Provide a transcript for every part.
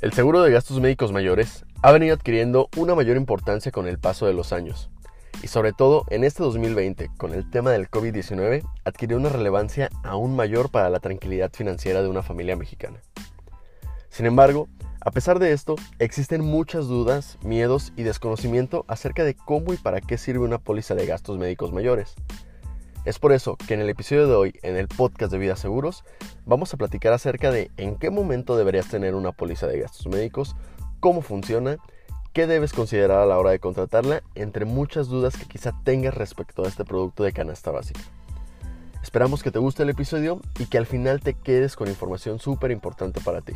El seguro de gastos médicos mayores ha venido adquiriendo una mayor importancia con el paso de los años y sobre todo en este 2020 con el tema del COVID-19 adquirió una relevancia aún mayor para la tranquilidad financiera de una familia mexicana. Sin embargo, a pesar de esto, existen muchas dudas, miedos y desconocimiento acerca de cómo y para qué sirve una póliza de gastos médicos mayores. Es por eso que en el episodio de hoy, en el podcast de Vida Seguros, vamos a platicar acerca de en qué momento deberías tener una póliza de gastos médicos, cómo funciona, qué debes considerar a la hora de contratarla, entre muchas dudas que quizá tengas respecto a este producto de canasta básica. Esperamos que te guste el episodio y que al final te quedes con información súper importante para ti.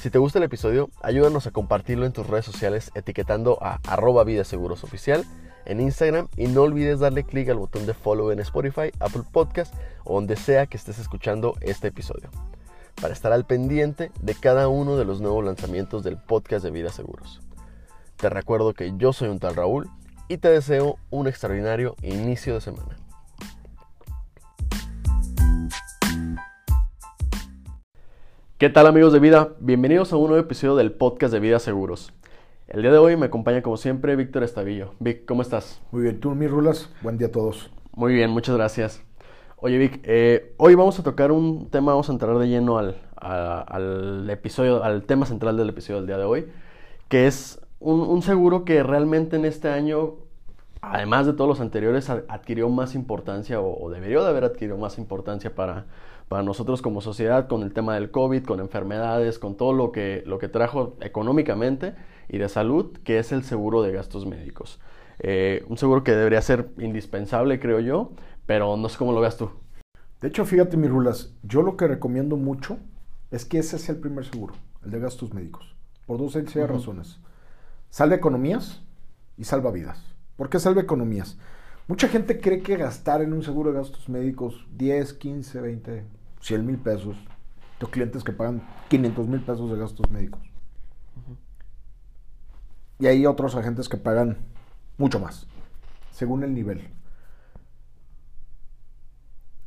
Si te gusta el episodio, ayúdanos a compartirlo en tus redes sociales etiquetando a arroba Vida Seguros Oficial en Instagram y no olvides darle clic al botón de follow en Spotify, Apple Podcast o donde sea que estés escuchando este episodio, para estar al pendiente de cada uno de los nuevos lanzamientos del podcast de Vida Seguros. Te recuerdo que yo soy un tal Raúl y te deseo un extraordinario inicio de semana. ¿Qué tal amigos de vida? Bienvenidos a un nuevo episodio del podcast de Vida Seguros. El día de hoy me acompaña como siempre Víctor Estavillo. Vic, ¿cómo estás? Muy bien, tú, mis rulas. Buen día a todos. Muy bien, muchas gracias. Oye Vic, eh, hoy vamos a tocar un tema, vamos a entrar de lleno al, al, episodio, al tema central del episodio del día de hoy, que es un, seguro que realmente en este año, además de todos los anteriores, adquirió más importancia o, o debería de haber adquirido más importancia para, para nosotros como sociedad con el tema del COVID, con enfermedades, con todo lo que, lo que trajo económicamente y de salud, que es el seguro de gastos médicos. Eh, un seguro que debería ser indispensable, creo yo, pero no sé cómo lo veas tú. De hecho, fíjate, mis rulas, yo lo que recomiendo mucho es que ese sea el primer seguro, el de gastos médicos, por dos sencillas razones. Salva economías y salva vidas. ¿Por qué salva economías? Mucha gente cree que gastar en un seguro de gastos médicos 10, 15, 20, 100 mil pesos. Tengo clientes que pagan 500 mil pesos de gastos médicos. Y hay otros agentes que pagan mucho más, según el nivel.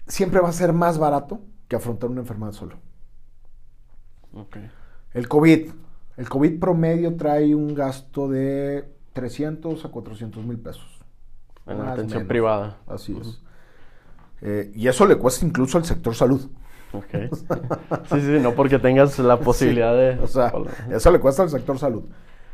Siempre va a ser más barato que afrontar una enfermedad solo. El COVID. El COVID promedio trae un gasto de 300 a 400 mil pesos. En la atención privada. Así es. Eh, y eso le cuesta incluso al sector salud. Okay. Sí, sí, no porque tengas la posibilidad de... O sea, eso le cuesta al sector salud.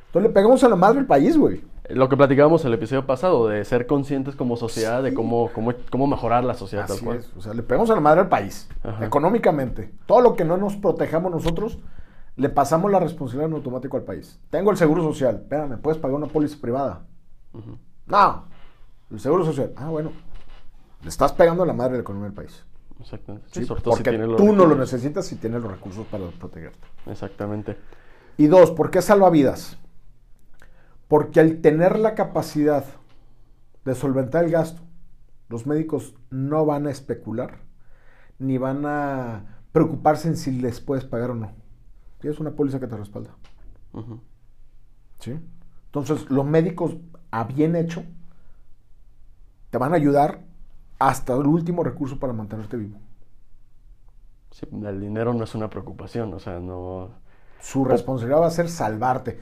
Entonces le pegamos a la madre del país, güey. Lo que platicábamos en el episodio pasado, de ser conscientes como sociedad, de cómo, cómo, cómo, mejorar la sociedad Así Es. O sea, le pegamos a la madre del país, económicamente. Todo lo que no nos protejamos nosotros, le pasamos la responsabilidad en automático al país. Tengo el seguro social, espérame, ¿puedes pagar una póliza privada? No, el seguro social. Ah, bueno, le estás pegando a la madre de la economía del país. Exactamente. Sí, porque tú no lo necesitas y tienes los recursos para protegerte. Exactamente. Y dos, ¿por qué salva vidas? Porque al tener la capacidad de solventar el gasto, los médicos no van a especular ni van a preocuparse en si les puedes pagar o no. Tienes una póliza que te respalda. ¿Sí? Entonces, los médicos a bien hecho te van a ayudar hasta el último recurso para mantenerte vivo. Sí, el dinero no es una preocupación, o sea, no... Su responsabilidad va a ser salvarte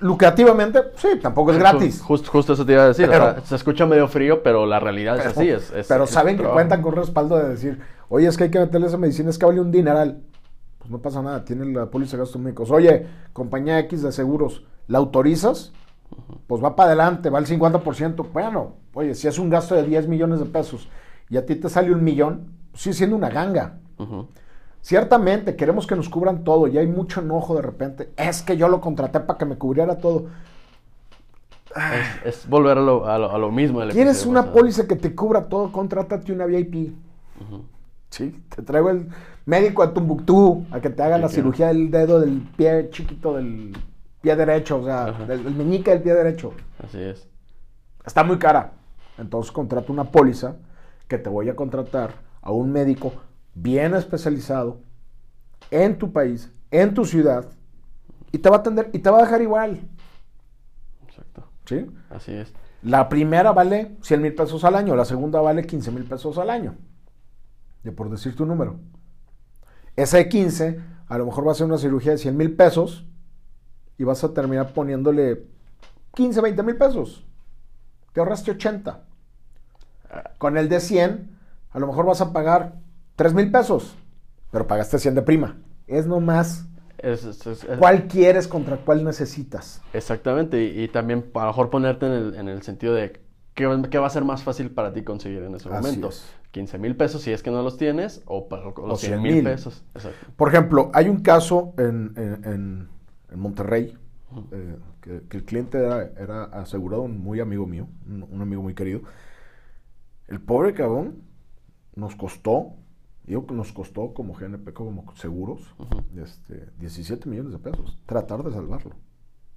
lucrativamente, sí, tampoco es gratis. Justo, eso te iba a decir. se escucha medio frío, pero la realidad es así. Es, pero saben que cuentan con respaldo de decir, oye, es que hay que meterle esa medicina, es que vale un dineral. Pues no pasa nada, tiene la póliza de gastos médicos. Oye, compañía X de seguros, ¿la autorizas? Pues va para adelante, va al 50%. Bueno, oye, si es un gasto de 10 millones de pesos y a ti te sale un millón, pues sigue siendo una ganga. Ciertamente queremos que nos cubran todo y hay mucho enojo de repente. Es que yo lo contraté para que me cubriera todo. Es, volver a lo, a lo, mismo. ¿Quieres una póliza que te cubra todo? Contrátate una VIP. Sí, te traigo el médico a Tumbuctú a que te haga la cirugía del dedo del pie chiquito del pie derecho, o sea, del, meñique del pie derecho. Así es. Está muy cara. Entonces contrata una póliza que te voy a contratar a un médico bien especializado en tu país, en tu ciudad, y te va a atender y te va a dejar igual. Exacto. ¿Sí? Así es. La primera vale 100 mil pesos al año, la segunda vale 15 mil pesos al año. De por decir tu número. Ese 15 a lo mejor va a ser una cirugía de 100 mil pesos y vas a terminar poniéndole 15, 20 mil pesos. Te ahorraste 80. Con el de 100, a lo mejor vas a pagar 3 mil pesos, pero pagaste 100 de prima. Es nomás Es- es- es- es- cuál quieres contra cuál necesitas. Exactamente, y, y también a lo mejor ponerte en el, en el sentido de qué, va- qué va a ser más fácil para ti conseguir en ese Así momento. Es. 15 mil pesos si es que no los tienes, o para O los 100 100,000. mil pesos. Exacto. Por ejemplo, hay un caso en, en- en- Monterrey eh, que, que el cliente era, era asegurado, un muy amigo mío, un, un amigo muy querido. El pobre cabrón nos costó, digo que nos costó como GNP, como seguros, este, 17 millones de pesos, tratar de salvarlo.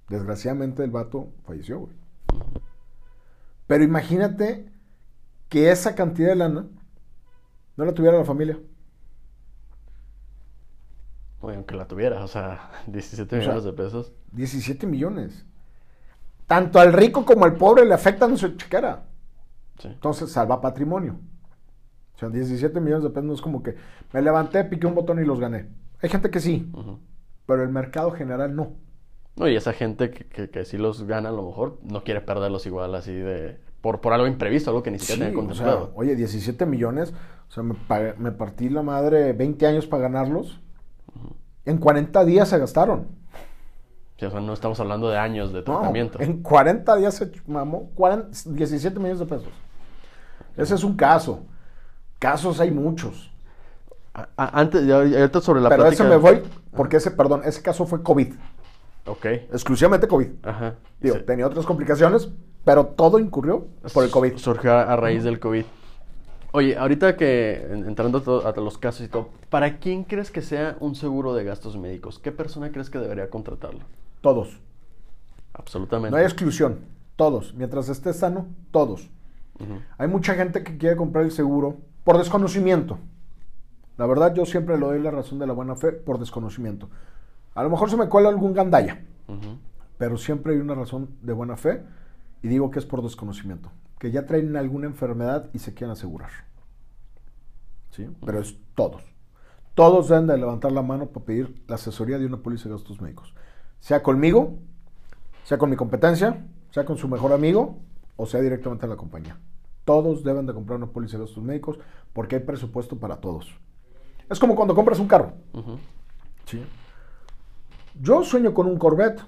Desgraciadamente el vato falleció, güey. Pero imagínate que esa cantidad de lana no la tuviera la familia. Oye, aunque la tuvieras, o sea, 17 O sea, millones de pesos. 17 millones. Tanto al rico como al pobre le afectan su chequera. Sí. Entonces salva patrimonio. O sea, 17 millones de pesos no es como que me levanté, piqué un botón y los gané. Hay gente que sí, pero el mercado general no. No, y esa gente que, que, que sí los gana a lo mejor no quiere perderlos igual así de... Por, por algo imprevisto, algo que ni siquiera Sí, tenía o sea, contemplado. oye, 17 millones, o sea, me, me partí la madre 20 años para ganarlos. En 40 días se gastaron. Sí, o sea, no estamos hablando de años de No, tratamiento. en 40 días se mamó 40 17 millones de pesos. Ese es un caso. Casos hay muchos. A- a- antes, ya- ahorita sobre la Pero plática... ese me voy, porque ese, perdón, ese caso fue COVID. Ok. Exclusivamente COVID. Ajá. Digo, Sí. tenía otras complicaciones, pero todo incurrió por el COVID. Surgió a, a raíz del COVID. Oye, ahorita que en- entrando a, los casos y todo, ¿para quién crees que sea un seguro de gastos médicos? ¿Qué persona crees que debería contratarlo? Todos. Absolutamente. No hay exclusión. Todos. Mientras esté sano, todos. Hay mucha gente que quiere comprar el seguro por desconocimiento. La verdad, yo siempre le doy la razón de la buena fe por desconocimiento. A lo mejor se me cuela algún gandalla, Ujú. pero siempre hay una razón de buena fe y digo que es por desconocimiento. Que ya traen alguna enfermedad y se quieren asegurar. ¿Sí? Pero es todos. Todos deben de levantar la mano para pedir la asesoría de una póliza de gastos médicos. Sea conmigo, sea con mi competencia, sea con su mejor amigo o sea directamente en la compañía. Todos deben de comprar una póliza de gastos médicos porque hay presupuesto para todos. Es como cuando compras un carro. Sí. Yo sueño con un Corvette,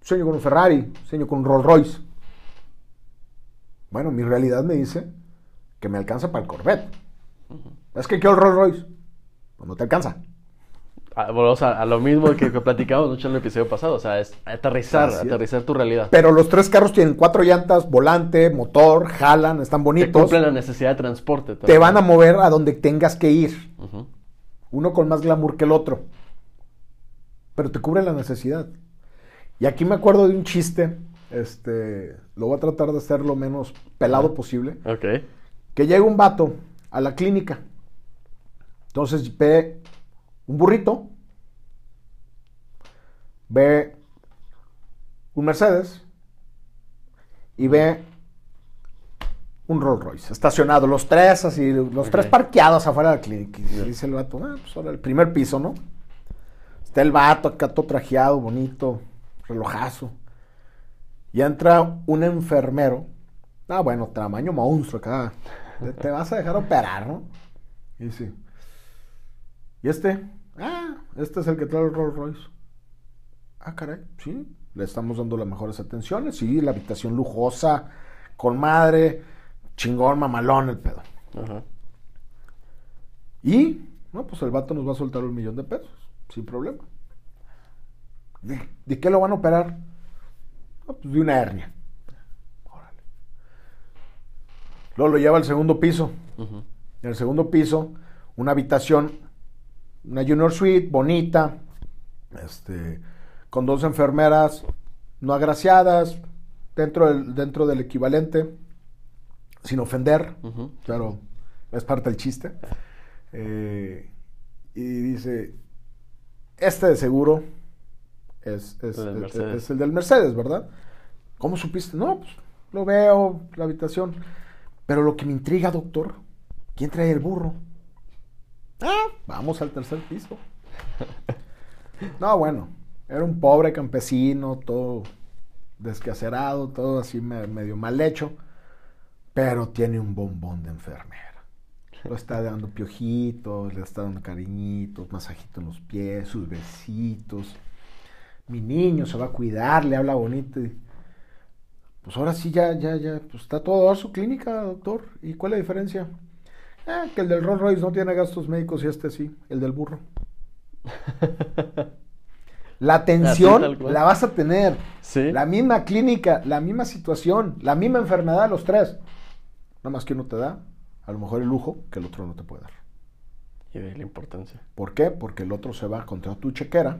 sueño con un Ferrari, sueño con un Rolls Royce. Bueno, mi realidad me dice que me alcanza para el Corvette. Es que quiero el Rolls Royce. Pues no te alcanza. Ah, volvemos a, a lo mismo que, que platicamos mucho en el episodio pasado. O sea, es aterrizar, Así es. aterrizar tu realidad. Pero los tres carros tienen cuatro llantas, volante, motor, jalan, están Te bonitos. cumplen la necesidad de transporte. Te van a mover a donde tengas que ir. Uno con más glamour que el otro. Pero te cubre la necesidad. Y aquí me acuerdo de un chiste. Este, lo voy a tratar de hacer lo menos pelado posible. Ok. Que llega un vato a la clínica. Entonces ve un burrito. Ve un Mercedes. Y ve un Rolls Royce estacionado. Los tres así, los tres parqueados afuera de la clínica. Y dice el vato, ah, pues ahora el primer piso, ¿no? Está el vato acá todo trajeado, bonito, relojazo. Y entra un enfermero. Ah, bueno, tamaño monstruo acá. Te, te vas a dejar operar, ¿no? Y dice, ¿y este? Ah, este es el que trae el Rolls Royce. Ah, caray, sí. Le estamos dando las mejores atenciones. Sí, la habitación lujosa, con madre, chingón, mamalón el pedo. Ajá. Y, no, pues el vato nos va a soltar un millón de pesos, sin problema. ¿De, de qué lo van a operar? Pues de una hernia. Órale. Luego lo lleva al segundo piso. En el segundo piso, una habitación, una junior suite, bonita, este, con dos enfermeras no agraciadas, dentro del, dentro del equivalente, sin ofender, pero es parte del chiste. Eh, y dice, este de seguro es, es- El del es- Mercedes. es el del Mercedes, ¿verdad? ¿Cómo supiste? No, pues lo veo, la habitación. Pero lo que me intriga, doctor, ¿quién trae el burro? Ah, vamos al tercer piso. No, bueno, era un pobre campesino, todo descacerado, todo así medio mal hecho, pero tiene un bombón de enfermera. Lo está dando piojitos, le está dando cariñitos, masajitos en los pies, sus besitos. Mi niño se va a cuidar, le habla bonito. Y, pues ahora sí ya, ya, ya, pues está todo a su clínica, doctor. ¿Y cuál es la diferencia? Ah, que el del Rolls Royce no tiene gastos médicos y este sí, el del burro. La atención la vas a tener. La misma clínica, la misma situación, la misma enfermedad, los tres. Nada más que uno te da, a lo mejor el lujo que el otro no te puede dar. Y de la importancia. ¿Por qué? Porque el otro se va contra tu chequera.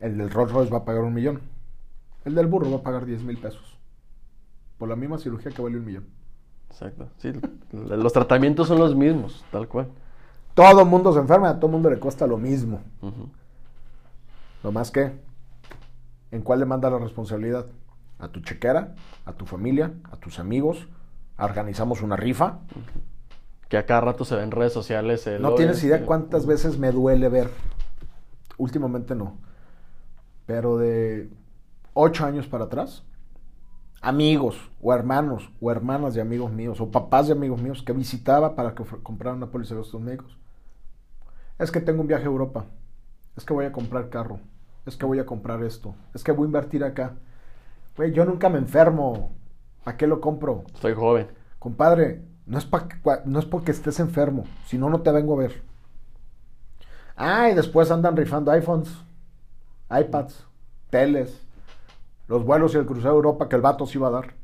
El del Rolls Royce va a pagar un millón. El del burro va a pagar 10 mil pesos. Por la misma cirugía que vale un millón. Exacto. Sí, los tratamientos son los mismos, tal cual. Todo el mundo se enferma, a todo el mundo le cuesta lo mismo. Lo más que, ¿en cuál le manda la responsabilidad? ¿A tu chequera? ¿A tu familia? ¿A tus amigos? ¿Organizamos una rifa? Que a cada rato se ve en redes sociales. no tienes idea cuántas veces me duele ver. Últimamente no. Pero de ocho años para atrás, amigos o hermanos o hermanas de amigos míos o papás de amigos míos que visitaba para que compraran una póliza de estos médicos. Es que tengo un viaje a Europa. Es que voy a comprar carro. Es que voy a comprar esto. Es que voy a invertir acá. Güey, yo nunca me enfermo. ¿Para qué lo compro? Estoy joven. Compadre, no es, no es porque estés enfermo. Si no, no te vengo a ver. Ah, y después andan rifando iPhones, iPads, teles, los vuelos y el crucero de Europa que el vato sí iba a dar.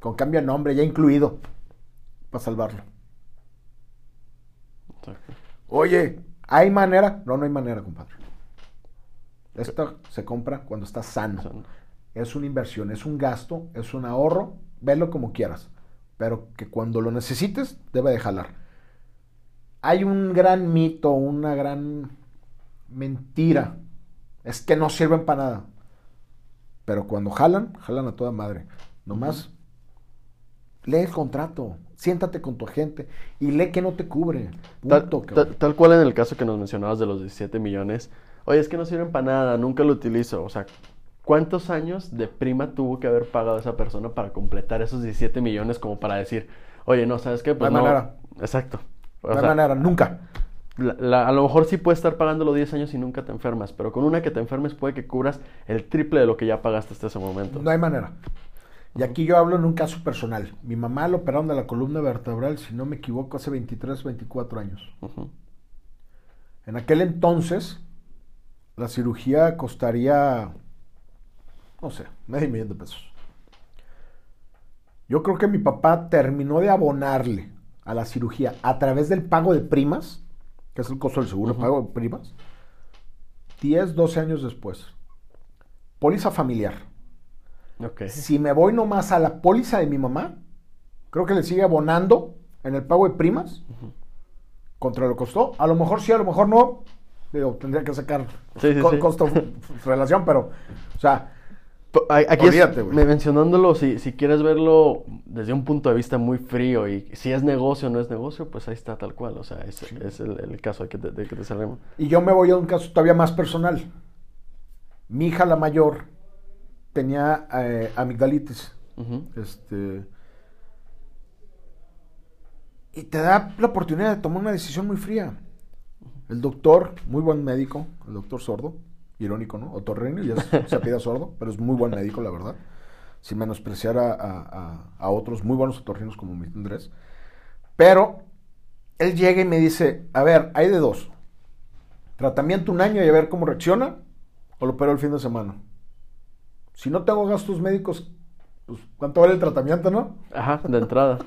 Con cambio de nombre ya incluido. Para salvarlo. Oye, ¿hay manera? No, no hay manera, compadre. Esto se compra cuando está sano. Es una inversión, es un gasto, es un ahorro. Velo como quieras. Pero que cuando lo necesites, debe de jalar. Hay un gran mito, una gran mentira. Es que no sirven para nada. Pero cuando jalan, jalan a toda madre. Nomás lee el contrato, siéntate con tu agente y lee que no te cubre. tal, cual en el caso que nos mencionabas de los 17 millones. Oye, es que no sirven para nada, nunca lo utilizo. O sea, ¿cuántos años de prima tuvo que haber pagado esa persona para completar esos 17 millones como para decir, oye, no, ¿sabes qué? Pues no. manera. Exacto. de manera, nunca. A lo mejor sí puedes estar pagando los 10 años y nunca te enfermas, pero con una que te enfermes puede que cubras el triple de lo que ya pagaste hasta ese momento. No hay manera. Y aquí yo hablo en un caso personal. Mi mamá lo operaron de la columna vertebral, si no me equivoco, hace 23, 24 años. En aquel entonces, la cirugía costaría, no sé, medio millón de pesos. Yo creo que mi papá terminó de abonarle a la cirugía a través del pago de primas, que es el costo del seguro, pago de primas, 10, 12 años después. Póliza familiar si me voy nomás a la póliza de mi mamá, creo que le sigue abonando en el pago de primas contra lo costó. A lo mejor sí, a lo mejor no. Digo, tendría que sacar costo relación, pero, o sea, Aquí mencionándolo, si, si quieres verlo desde un punto de vista muy frío y si es negocio o no es negocio, pues ahí está tal cual. O sea, es, es el, caso de que, te, de que te salgamos. Y yo me voy a un caso todavía más personal. Mi hija, la mayor, tenía eh, amigdalitis. Este. Y te da la oportunidad de tomar una decisión muy fría. El doctor, muy buen médico, el doctor sordo, irónico, ¿no? Otorrino, y se pide sordo, pero es muy buen médico, la verdad. Sin menospreciar a, a, otros muy buenos otorrinos como mi Andrés. Pero él llega y me dice: A ver, hay de dos. Tratamiento un año y a ver cómo reacciona, o lo opero el fin de semana si no tengo gastos médicos, pues ¿cuánto vale el tratamiento, no? Ajá, de entrada.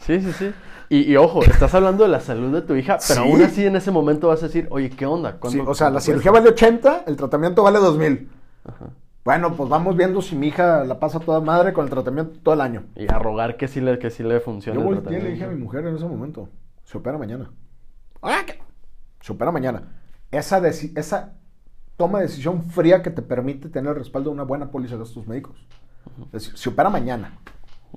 Sí, sí, sí. Y, ojo, estás hablando de la salud de tu hija, pero aún así en ese momento vas a decir, oye, ¿qué onda? Sí, o sea, la cirugía vale 80, el tratamiento vale 2000. Ajá. Bueno, pues vamos viendo si mi hija la pasa toda madre con el tratamiento todo el año. Y a rogar que sí le, que sí le funcione. Yo volteé y le dije a mi mujer en ese momento, se opera mañana. ¡Ah! Se opera mañana. Esa, esa toma decisión fría que te permite tener el respaldo de una buena póliza de gastos médicos. Es decir, se opera mañana.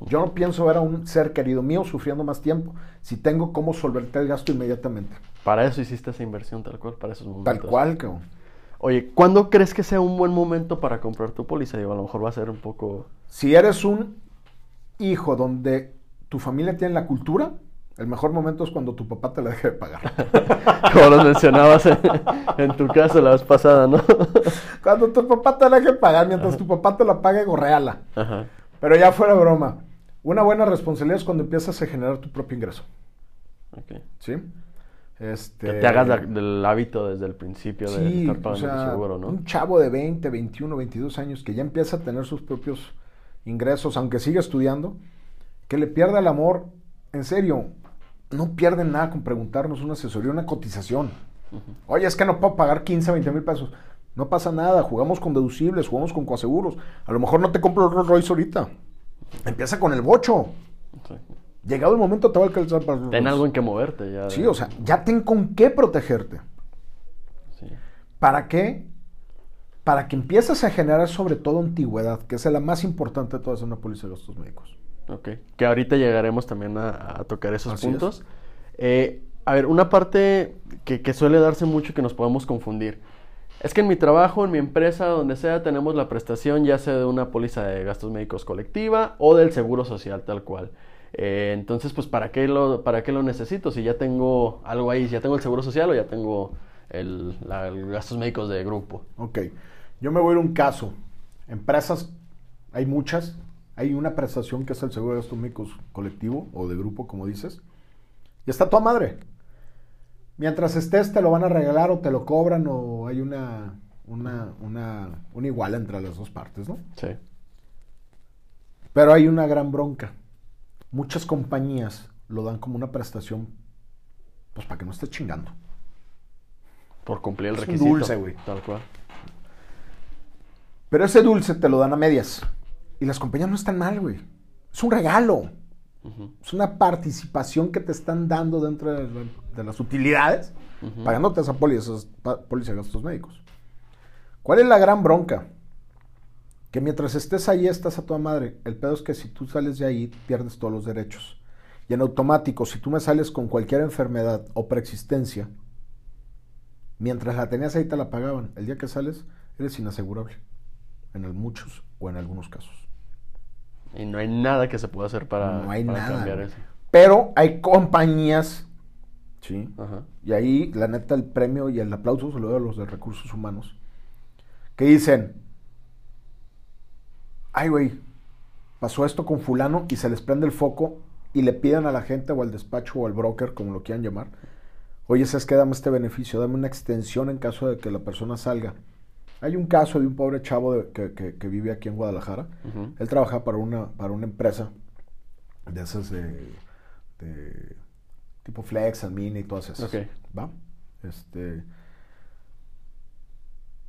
Yo no pienso ver a un ser querido mío sufriendo más tiempo si tengo cómo solventar el gasto inmediatamente. Para eso hiciste esa inversión, tal cual, para esos momentos. Tal cual, cabrón. Oye, ¿cuándo crees que sea un buen momento para comprar tu póliza? Digo, a lo mejor va a ser un poco... Si eres un hijo donde tu familia tiene la cultura, el mejor momento es cuando tu papá te la deje de pagar. Como lo mencionabas en, en, tu caso la vez pasada, ¿no? cuando tu papá te la deje de pagar, mientras tu papá te la pague, gorreala. Ajá. Pero ya fuera broma. Una buena responsabilidad es cuando empiezas a generar tu propio ingreso. Ok. ¿Sí? Este... Que te hagas la- del hábito desde el principio de estar o pagando sea, tu seguro, ¿no? un chavo de 20, 21, 22 años que ya empieza a tener sus propios ingresos, aunque siga estudiando, que le pierda el amor, en serio, no pierden nada con preguntarnos una asesoría, una cotización. Oye, es que no puedo pagar 15, 20 mil pesos. No pasa nada, jugamos con deducibles, jugamos con coaseguros. A lo mejor no te compro el Rolls Royce ahorita. Empieza con el bocho. Sí. Llegado el momento te va a alcanzar para Ten algo en que moverte ya. Sí, o sea, ya ten con qué protegerte. Sí. ¿Para qué? Para que empieces a generar sobre todo antigüedad, que es la más importante de todas en una póliza de gastos médicos. Ok. Que ahorita llegaremos también a, a tocar esos Así puntos. Eh, a ver, una parte que, que suele darse mucho y que nos podemos confundir. Es que en mi trabajo, en mi empresa, donde sea, tenemos la prestación ya sea de una póliza de gastos médicos colectiva o del seguro social tal cual. Eh, entonces, pues, ¿para qué, lo, ¿para qué lo necesito? Si ya tengo algo ahí, si ya tengo el seguro social o ya tengo el, gastos médicos de grupo. Ok, yo me voy a un caso. Empresas, hay muchas. Hay una prestación que es el seguro de gastos médicos colectivo o de grupo, como dices. Y está toda madre. Mientras estés, te lo van a regalar o te lo cobran o hay una, una, una, una iguala entre las dos partes, ¿no? Sí. Pero hay una gran bronca. Muchas compañías lo dan como una prestación, pues para que no estés chingando. Por cumplir el Es un requisito. dulce, güey. Tal cual. Pero ese dulce te lo dan a medias. Y las compañías no están mal, güey. Es un regalo. Es una participación que te están dando dentro de, la- de las utilidades, Ujú. pagándote esa póliza, póliza de gastos médicos. ¿Cuál es la gran bronca? Que mientras estés ahí estás a toda madre. El pedo es que si tú sales de ahí, pierdes todos los derechos. Y en automático, si tú me sales con cualquier enfermedad o preexistencia, mientras la tenías ahí te la pagaban. El día que sales, eres inasegurable. En el- muchos o en algunos casos. Y no hay nada que se pueda hacer para, no hay para nada. cambiar eso. Pero hay compañías, ¿sí? Ajá. Y ahí, la neta, el premio y el aplauso se lo doy a los de recursos humanos. Que dicen, ay, güey, pasó esto con fulano y se les prende el foco y le piden a la gente o al despacho o al broker, como lo quieran llamar, oye, ¿sabes qué? Dame este beneficio, dame una extensión en caso de que la persona salga. Hay un caso de un pobre chavo de- que, que- que vive aquí en Guadalajara. Él trabaja para una, para una empresa de esas de, de tipo Flex, Almina y todas esas. Ok. ¿Va? Este,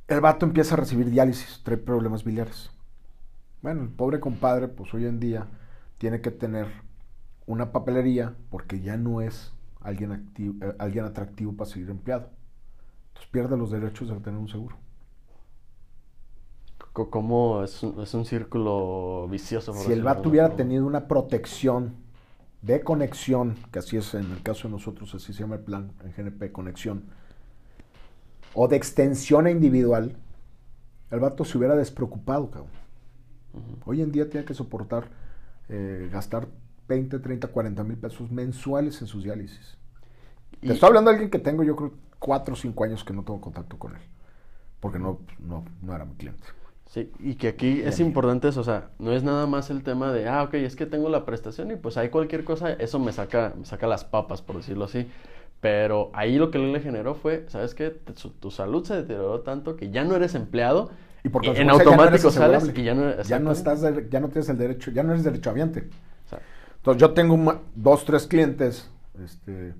el vato empieza a recibir diálisis, trae problemas biliares. Bueno, el pobre compadre, pues hoy en día tiene que tener una papelería porque ya no es alguien, activo, eh, alguien atractivo para seguir empleado. Entonces pierde los derechos de tener un seguro. ¿Cómo es un, es un círculo vicioso? Si el vato hubiera tenido una protección de conexión, que así es en el caso de nosotros, así se llama el plan en GNP, conexión, o de extensión a individual, el vato se hubiera despreocupado, cabrón. Hoy en día tiene que soportar eh, gastar 20, 30, 40 mil pesos mensuales en sus diálisis. Y- Te estoy hablando de alguien que tengo, yo creo, 4 o 5 años que no tengo contacto con él. Porque no, no, no era mi cliente. Sí, y que aquí es importante eso, o sea, no es nada más el tema de, ah, ok, es que tengo la prestación y pues hay cualquier cosa, eso me saca, me saca las papas, por decirlo así. Pero ahí lo que le generó fue, ¿sabes qué? Tu salud se deterioró tanto que ya no eres empleado Y por en consecuencia ya no automático sales y ya no, ya no estás de- ya no tienes el derecho, ya no eres derechohabiente. O sea, Entonces yo tengo dos, tres clientes este,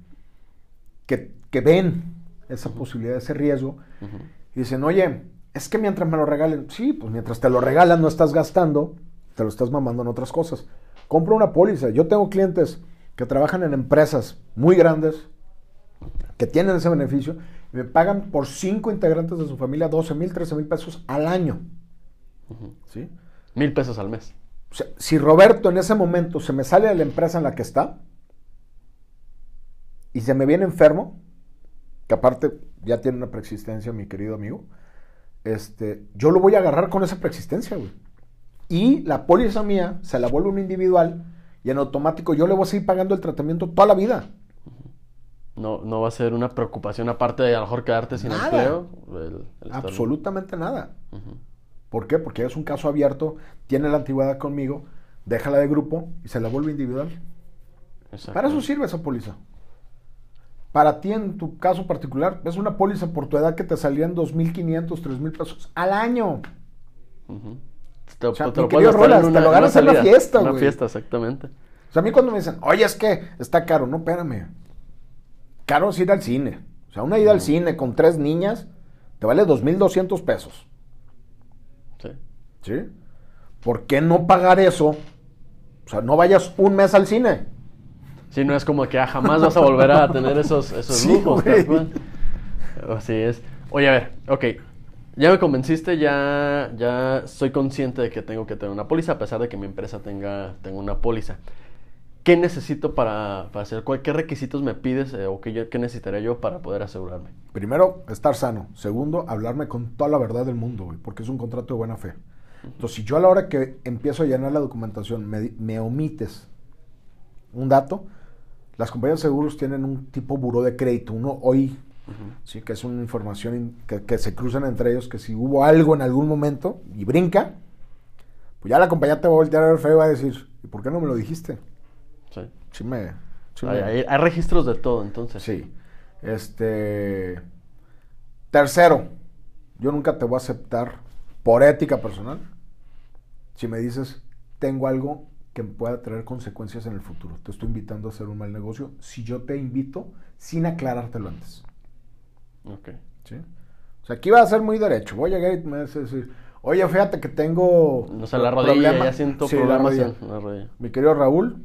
que, que ven esa posibilidad, ese riesgo, y dicen, oye, es que mientras me lo regalen, sí, pues mientras te lo regalan no estás gastando, te lo estás mamando en otras cosas. Compra una póliza. Yo tengo clientes que trabajan en empresas muy grandes, que tienen ese beneficio, y me pagan por cinco integrantes de su familia 12 mil, 13 mil pesos al año. ¿Sí? Mil pesos al mes. O sea, si Roberto en ese momento se me sale de la empresa en la que está y se me viene enfermo, que aparte ya tiene una preexistencia, mi querido amigo, este, yo lo voy a agarrar con esa preexistencia, güey. Y la póliza mía se la vuelve un individual y en automático yo le voy a seguir pagando el tratamiento toda la vida. No, no va a ser una preocupación aparte de a lo mejor quedarte sin empleo. Absolutamente nada. ¿Por qué? Porque es un caso abierto, tiene la antigüedad conmigo, déjala de grupo y se la vuelve individual. Para eso sirve esa póliza. Para ti, en tu caso particular, es una póliza por tu edad que te salían 2.500, 3.000 pesos al año. Te, o sea, te, lo, te lo ganas en una fiesta, güey. Una fiesta, exactamente. O sea, a mí cuando me dicen, oye, es que está caro. No, espérame. Caro es ir al cine. O sea, una ida al cine con tres niñas te vale 2.200 pesos. Sí. ¿Sí? ¿Por qué no pagar eso? O sea, no vayas un mes al cine. Sí, no es como que ah, jamás vas a volver a tener esos, esos lujos. Así es. Oye, a ver, ok. Ya me convenciste, ya, ya soy consciente de que tengo que tener una póliza, a pesar de que mi empresa tenga, tenga una póliza. ¿Qué necesito para, para hacer? ¿Qué requisitos me pides eh, o qué, qué necesitaría yo para poder asegurarme? Primero, estar sano. Segundo, hablarme con toda la verdad del mundo, porque es un contrato de buena fe. Entonces, si yo a la hora que empiezo a llenar la documentación me, me omites un dato, las compañías de seguros tienen un tipo buró de crédito, uno hoy, ¿sí? que es una información que, se cruzan entre ellos, que si hubo algo en algún momento y brinca, pues ya la compañía te va a voltear a ver feo y va a decir, ¿y por qué no me lo dijiste? Sí. Sí me... hay, hay, registros de todo, entonces. Sí. Este... Tercero, yo nunca te voy a aceptar por ética personal si me dices, tengo algo que pueda traer consecuencias en el futuro. Te estoy invitando a hacer un mal negocio si yo te invito sin aclarártelo antes. Ok. ¿Sí? O sea, aquí va a ser muy derecho. Voy a llegar y me vas a decir, oye, fíjate que tengo. No sé, la rodilla, ya siento problemas En la rodilla. Mi querido Raúl,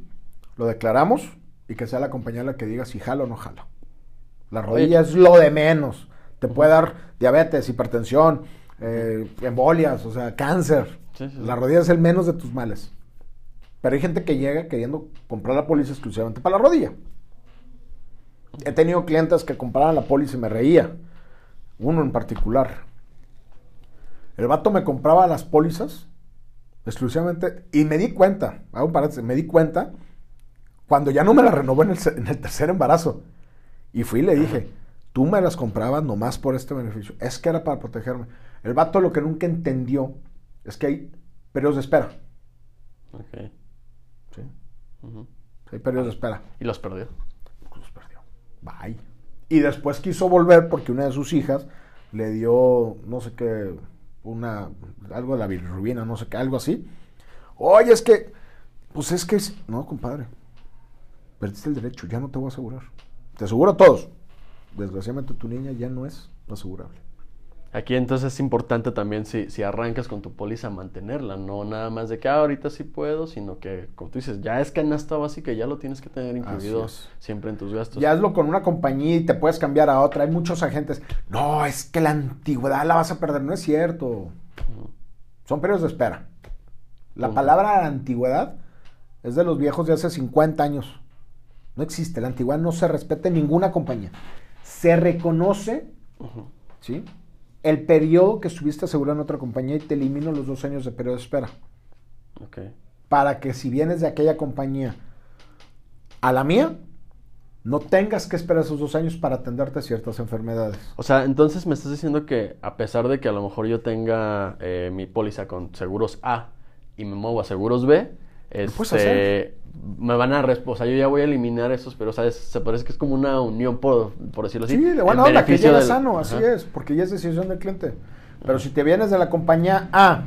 lo declaramos y que sea la compañía la que diga si jala o no jala. La rodilla es lo de menos. Te puede dar diabetes, hipertensión, eh, embolias, o sea, cáncer. La rodilla es el menos de tus males. Pero hay gente que llega queriendo comprar la póliza exclusivamente para la rodilla. He tenido clientes que compraban la póliza y me reía. Uno en particular. El vato me compraba las pólizas exclusivamente y me di cuenta, hago me di cuenta cuando ya no me las renovó en el, en el tercer embarazo. Y fui y le dije, tú me las comprabas nomás por este beneficio. Es que era para protegerme. El vato lo que nunca entendió es que hay periodos de espera. Ok. Hay periodos de espera. ¿Y los perdió? Los perdió. Bye. Y después quiso volver porque una de sus hijas le dio, no sé qué, una, algo de la bilirrubina, no sé qué, algo así. Oye, es que, pues es que, no, compadre, perdiste el derecho, ya no te voy a asegurar. Te aseguro a todos. Desgraciadamente tu niña ya no es asegurable. Aquí entonces es importante también si, si arrancas con tu póliza mantenerla, no nada más de que ah, ahorita sí puedo, sino que como tú dices, ya es canasta básica, ya lo tienes que tener incluido siempre en tus gastos. Ya hazlo con una compañía y te puedes cambiar a otra. Hay muchos agentes, no, es que la antigüedad la vas a perder, no es cierto. Son periodos de espera. La palabra antigüedad es de los viejos de hace 50 años. No existe, la antigüedad no se respeta en ninguna compañía. Se reconoce, ¿sí? El periodo que estuviste asegurado en otra compañía y te elimino los dos años de periodo de espera. Ok. Para que si vienes de aquella compañía a la mía, no tengas que esperar esos dos años para atenderte a ciertas enfermedades. O sea, entonces me estás diciendo que a pesar de que a lo mejor yo tenga eh, mi póliza con seguros A y me muevo a seguros B, este, me van a o sea, yo ya voy a eliminar esos, pero sabes, se parece que es como una unión por, por decirlo así. Sí, de buena onda, que llega sano, así es, porque ya es decisión del cliente. Pero si te vienes de la compañía A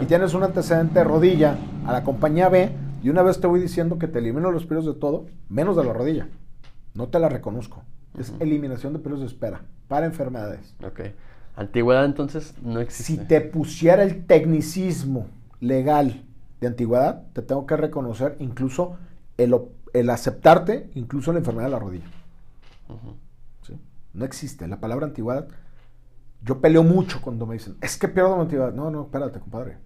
y tienes un antecedente de rodilla a la compañía B, y una vez te voy diciendo que te elimino los periodos de todo, menos de la rodilla. No te la reconozco. Es eliminación de periodos de espera para enfermedades. Ok. Antigüedad entonces no existe. Si te pusiera el tecnicismo legal de antigüedad, te tengo que reconocer incluso el, aceptarte, incluso la enfermedad de la rodilla. No existe. La palabra antigüedad, yo peleo mucho cuando me dicen, es que pierdo mi antigüedad. No, no, espérate, compadre.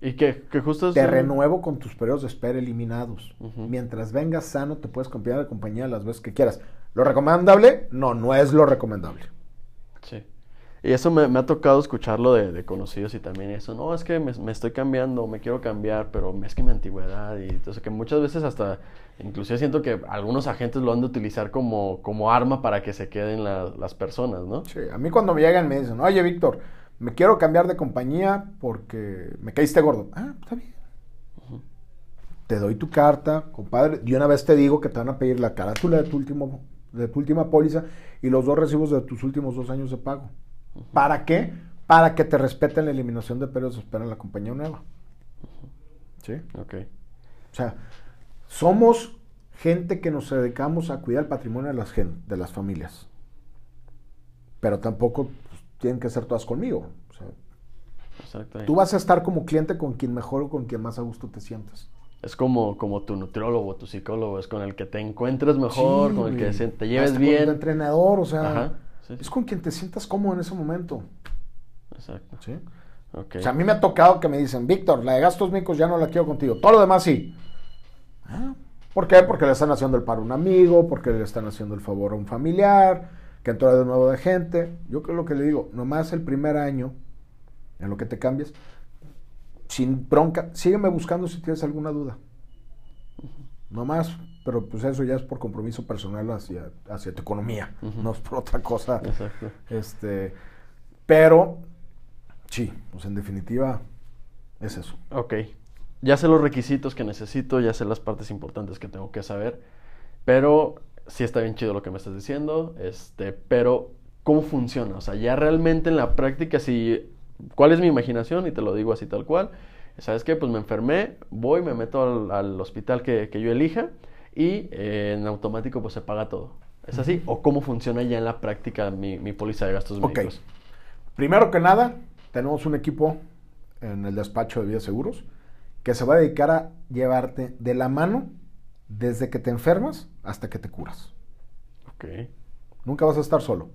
Y que, que justo es Te renuevo con tus periodos de espera eliminados. Mientras vengas sano, te puedes cambiar de compañía las veces que quieras. ¿Lo recomendable? No, no es lo recomendable. Sí. Y eso me, me ha tocado escucharlo de, de conocidos y también eso, no, es que me, me estoy cambiando, me quiero cambiar, pero es que mi antigüedad y entonces que muchas veces hasta, inclusive siento que algunos agentes lo han de utilizar como, como arma para que se queden la- las personas, ¿no? Sí, a mí cuando me llegan me dicen, oye, Víctor, me quiero cambiar de compañía porque me caíste gordo. Ah, está bien. Te doy tu carta, compadre. De una vez te digo que te van a pedir la carátula de tu, último, de tu última póliza y los dos recibos de tus últimos dos años de pago. ¿Para qué? Para que te respeten la eliminación de periodos de espera en la compañía nueva. ¿Sí? Ok. O sea, somos gente que nos dedicamos a cuidar el patrimonio de las, gen- de las familias. Pero tampoco pues, tienen que ser todas conmigo. O sea, Exacto. tú vas a estar como cliente con quien mejor o con quien más a gusto te sientas. Es como, como tu nutriólogo, tu psicólogo, es con el que te encuentres mejor, Sí, con el que se- te lleves Hasta con tu bien. entrenador, o sea, Ajá. Sí, es con quien te sientas cómodo en ese momento. Exacto. ¿sí? Ok. O sea, a mí me ha tocado que me dicen, Víctor, la de gastos médicos ya no la quiero contigo. Todo lo demás sí. Ah, ¿Por qué? Porque le están haciendo el paro a un amigo, porque le están haciendo el favor a un familiar, que entró de nuevo de gente. Yo creo lo que le digo, nomás el primer año, en lo que te cambies, sin bronca, sígueme buscando si tienes alguna duda. No más, pero pues eso ya es por compromiso personal hacia, hacia tu economía, no es por otra cosa. Exacto. Este, pero sí, pues en definitiva es eso. Ok. Ya sé los requisitos que necesito, ya sé las partes importantes que tengo que saber, pero sí está bien chido lo que me estás diciendo, este, pero ¿cómo funciona? O sea, ya realmente en la práctica, si, ¿cuál es mi imaginación? Y te lo digo así tal cual. ¿Sabes qué? Pues me enfermé, voy, me meto al, al hospital que, que yo elija y eh, en automático pues se paga todo. ¿Es así? ¿O cómo funciona ya en la práctica mi, mi póliza de gastos médicos? Primero que nada, tenemos un equipo en el despacho de Vida Seguros que se va a dedicar a llevarte de la mano desde que te enfermas hasta que te curas. Ok. Nunca vas a estar solo.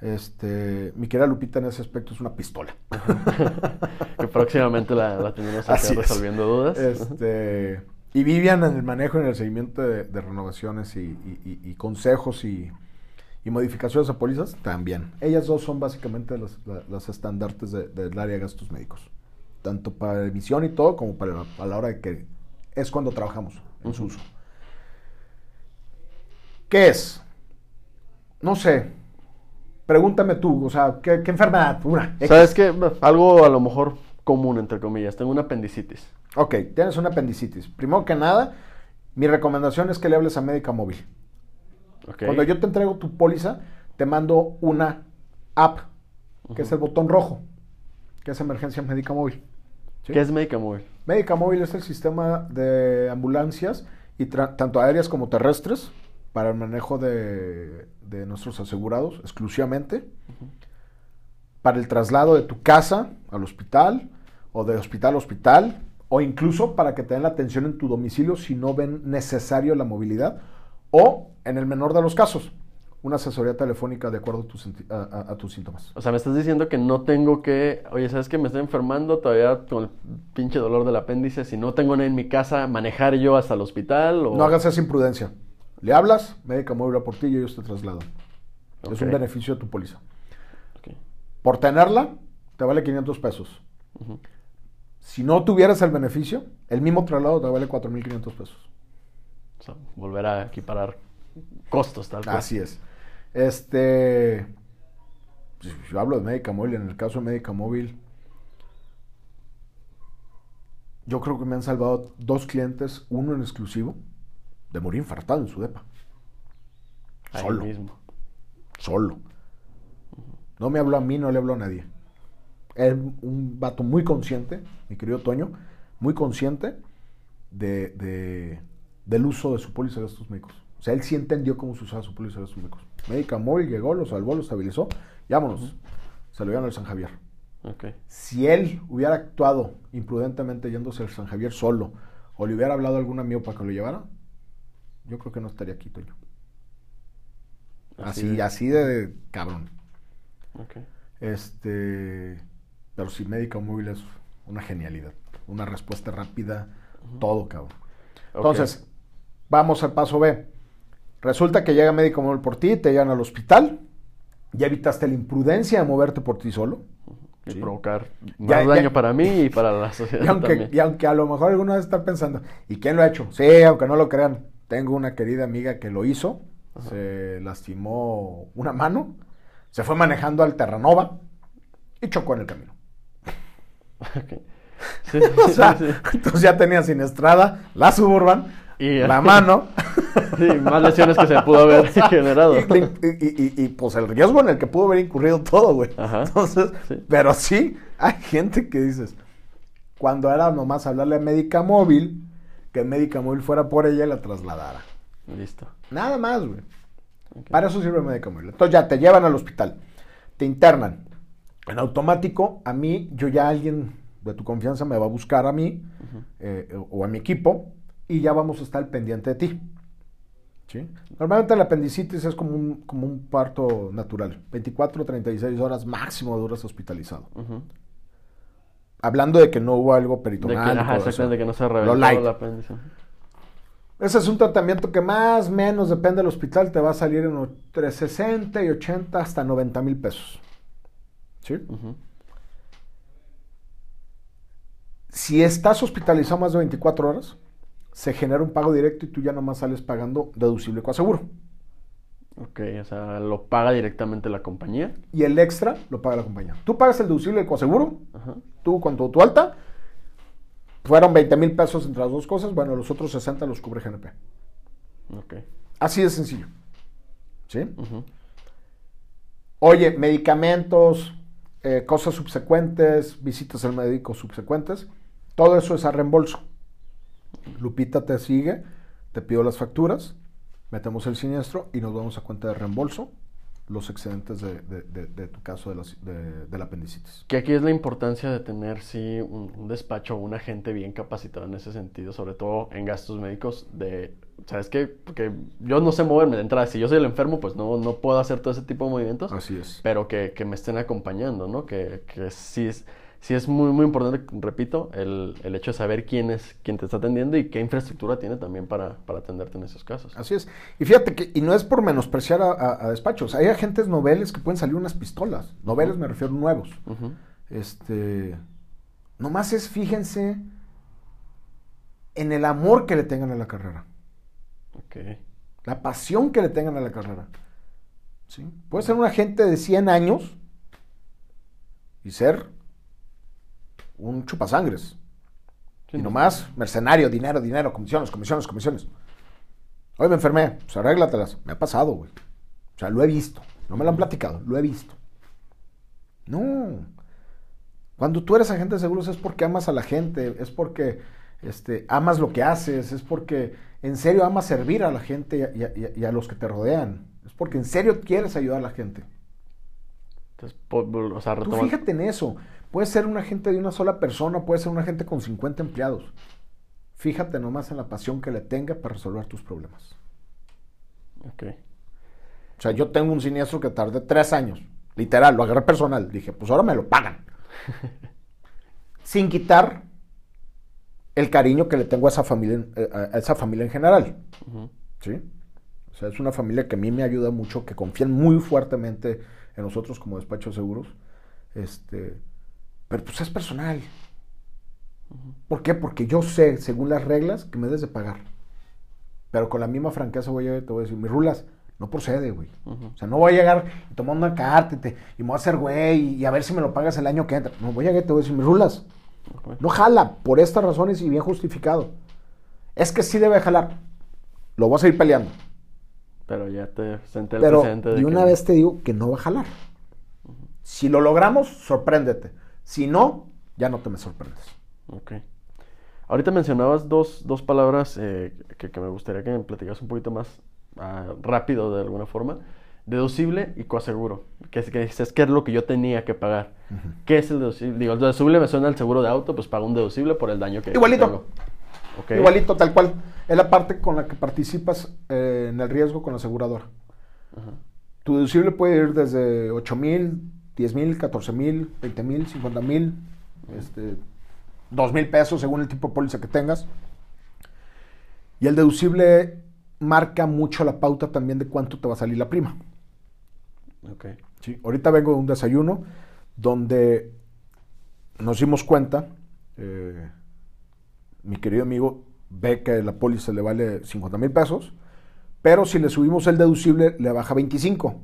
Este, mi querida Lupita en ese aspecto es una pistola. que próximamente la, la tendremos es. resolviendo dudas. Este, y Vivian en el manejo y en el seguimiento de, de renovaciones y, y- y- y consejos y, modificaciones a pólizas también. Ellas dos son básicamente las, la- las estandartes de- del área de gastos médicos. Tanto para emisión y todo, como para la, a la hora de que es cuando trabajamos en su uso. ¿Qué es? No sé. Pregúntame tú, o sea, ¿qué, qué enfermedad? Una. X. ¿Sabes qué? Algo a lo mejor común, entre comillas. Tengo una apendicitis. Ok, tienes una apendicitis. Primero que nada, mi recomendación es que le hables a Médica Móvil. Cuando yo te entrego tu póliza, te mando una app, que es el botón rojo, que es Emergencia Médica Móvil. ¿sí? ¿Qué es Médica Móvil? Médica Móvil es el sistema de ambulancias, y tanto aéreas como terrestres, para el manejo de, de nuestros asegurados exclusivamente, para el traslado de tu casa al hospital, o de hospital a hospital, o incluso para que te den la atención en tu domicilio si no ven necesario la movilidad, o en el menor de los casos, una asesoría telefónica de acuerdo a tus, a- a- a tus síntomas. O sea, me estás diciendo que no tengo que... Oye, ¿sabes que Me estoy enfermando todavía con el pinche dolor del apéndice. Si no tengo en mi casa, manejar yo hasta el hospital o... No hagas esa imprudencia. Le hablas, Médica Móvil por ti y ellos te trasladan. Es un beneficio de tu póliza. Por tenerla, te vale 500 pesos. Si no tuvieras el beneficio, el mismo traslado te vale 4.500 pesos. O sea, volver a equiparar costos, tal cual. Así es. Este. pues, Yo hablo de Médica Móvil. En el caso de Médica Móvil, yo creo que me han salvado dos clientes, uno en exclusivo, de morir infartado en su depa. Ahí Solo. mismo. Solo. No me habló a mí, no le habló a nadie. Es un vato muy consciente, mi querido Toño, muy consciente de, de- del uso de su póliza de gastos médicos. O sea, él sí entendió cómo se usaba su póliza de gastos médicos. Médica Móvil llegó, lo salvó, lo estabilizó. vámonos. Se lo llevan al San Javier. Ok. Si él hubiera actuado imprudentemente yéndose al San Javier solo, o le hubiera hablado a algún amigo para que lo llevara, yo creo que no estaría aquí, Toño. Así, de- así de cabrón. Ok. Este. Pero sí, Médica Móvil es una genialidad. Una respuesta rápida, todo, cabrón. Entonces, vamos al paso B. Resulta que llega médico móvil por ti, te llevan al hospital, ya evitaste la imprudencia de moverte por ti solo. Y provocar más daño para mí y para la sociedad. Y aunque, y aunque a lo mejor alguno va a estar pensando, ¿y quién lo ha hecho? Sí, aunque no lo crean, tengo una querida amiga que lo hizo, se lastimó una mano, se fue manejando al Terranova y chocó en el camino. o sea, entonces ya tenía sin estrada la Suburban, y, la mano. Sí, más lesiones que se pudo haber generado. Y, pues el riesgo en el que pudo haber incurrido todo, güey. Entonces, pero sí, hay gente que dices, cuando era nomás hablarle a Médica Móvil, que Médica Móvil fuera por ella y la trasladara. Listo. Nada más, güey. Para eso sirve Médica Móvil. Entonces ya te llevan al hospital, te internan. En automático, a mí, yo ya alguien de tu confianza me va a buscar a mí eh, o a mi equipo y ya vamos a estar pendiente de ti. ¿Sí? Normalmente la apendicitis es como un, como un parto natural. 24 36 horas máximo duras hospitalizado. Hablando de que no hubo algo peritonal. De de que no se reveló la apéndice. Ese es un tratamiento que más o menos depende del hospital, te va a salir en entre 60 y 80 hasta 90 mil pesos. ¿Sí? Si estás hospitalizado más de 24 horas, se genera un pago directo y tú ya nomás sales pagando deducible coaseguro. Ok, o sea, lo paga directamente la compañía. Y el extra lo paga la compañía. Tú pagas el deducible de coaseguro, tú con tu, alta, fueron 20 mil pesos entre las dos cosas, bueno, los otros 60 los cubre GNP. Ok. Así de sencillo. ¿Sí? Oye, medicamentos, eh, cosas subsecuentes, visitas al médico subsecuentes, todo eso es a reembolso. Lupita te sigue, te pido las facturas, metemos el siniestro y nos vamos a cuenta de reembolso los excedentes de, tu caso de, la apendicitis. Que aquí es la importancia de tener, sí, un, despacho o un agente bien capacitado en ese sentido, sobre todo en gastos médicos de, ¿sabes qué? Porque yo no sé moverme de entrada, si yo soy el enfermo, pues no, no puedo hacer todo ese tipo de movimientos. Así es. Pero que, que me estén acompañando, ¿no? Que, que sí es sí es muy, muy importante, repito, el, el, hecho de saber quién es quien te está atendiendo y qué infraestructura tiene también para, para atenderte en esos casos. Así es. Y fíjate que, y no es por menospreciar a, despachos, hay agentes noveles que pueden salir unas pistolas. Noveles me refiero nuevos. Este. Nomás es, fíjense, en el amor que le tengan a la carrera. Ok. La pasión que le tengan a la carrera. ¿Sí? Puede ser un agente de 100 años y ser un chupasangres. y nomás, mercenario, dinero, dinero, comisiones, comisiones, comisiones. Hoy me enfermé, pues arréglatelas. Me ha pasado, güey. O sea, lo he visto. No me lo han platicado, lo he visto. No. Cuando tú eres agente de seguros es porque amas a la gente, es porque este, amas lo que haces, es porque en serio amas servir a la gente y a, los que te rodean. Es porque en serio quieres ayudar a la gente. Entonces, o sea, Tú fíjate en eso. Puede ser un agente de una sola persona, puede ser un agente con 50 empleados. Fíjate nomás en la pasión que le tenga para resolver tus problemas. Ok. O sea, yo tengo un siniestro que tardé tres años. Literal, lo agarré personal. Dije, pues ahora me lo pagan. Sin quitar el cariño que le tengo a esa familia, eh, a esa familia en general. ¿Sí? O sea, es una familia que a mí me ayuda mucho, que confían muy fuertemente en nosotros como despacho de seguros. Este, pero pues es personal. ¿Por qué? Porque yo sé, según las reglas, que me debes de pagar. Pero con la misma franqueza voy a, te voy a decir, mis rulas, no procede, güey. O sea, no voy a llegar y tomar una carta y, te, y me voy a hacer güey y a ver si me lo pagas el año que entra. No, voy a llegar y te voy a decir, mis rulas. No jala, por estas razones y bien justificado. Es que sí debe jalar. Lo voy a seguir peleando. Pero ya te senté el Pero, De y una vez te digo que no va a jalar. Si lo logramos, sorpréndete. Si no, ya no te me sorprendes. Ok. Ahorita mencionabas dos, dos palabras eh, que, me gustaría que me platicaras un poquito más ah, rápido de alguna forma. Deducible y coaseguro. Que, que dices, ¿qué es lo que yo tenía que pagar? ¿Qué es el deducible? Digo, el deducible me suena al seguro de auto, pues pago un deducible por el daño que Igualito. Tengo. Okay. Igualito, tal cual. Es la parte con la que participas eh, en el riesgo con la aseguradora. Tu deducible puede ir desde 8 mil, 10 mil, 14 mil, 20 mil, 50 mil, este, dos mil pesos según el tipo de póliza que tengas. Y el deducible marca mucho la pauta también de cuánto te va a salir la prima. Ok. Sí, ahorita vengo de un desayuno donde nos dimos cuenta, eh, mi querido amigo ve que la póliza le vale 50 mil pesos, pero si le subimos el deducible le baja 25.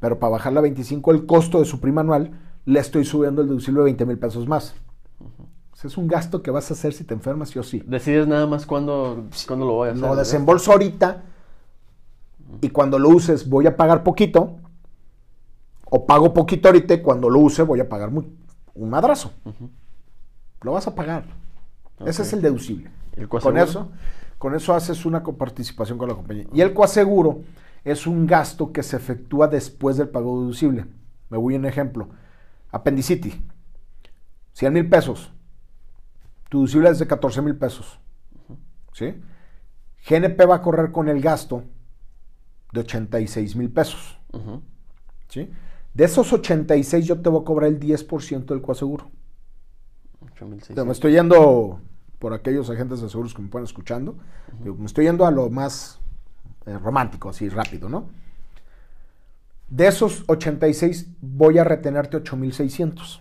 Pero para bajarla a 25 el costo de su prima anual, le estoy subiendo el deducible de 20 mil pesos más. Es un gasto que vas a hacer si te enfermas, sí o sí. Decides nada más cuándo, cuándo lo voy a hacer. Lo ¿no? desembolso ahorita y cuando lo uses voy a pagar poquito o pago poquito ahorita y cuando lo use voy a pagar mu- un madrazo. Lo vas a pagar. Ese es el deducible. ¿El Con eso, con eso haces una coparticipación con la compañía. Y el coaseguro es un gasto que se efectúa después del pago deducible. Me voy a un ejemplo. Apendicitis. 100 mil pesos. Tu deducible es de 14 mil pesos. ¿Sí? GNP va a correr con el gasto de 86 mil pesos. ¿Sí? De esos 86 yo te voy a cobrar el 10% del coaseguro. 8,600. O sea, me estoy yendo por aquellos agentes de seguros que me pueden escuchando. Me estoy yendo a lo más eh, romántico, así rápido, ¿no? De esos 86 voy a retenerte 8600.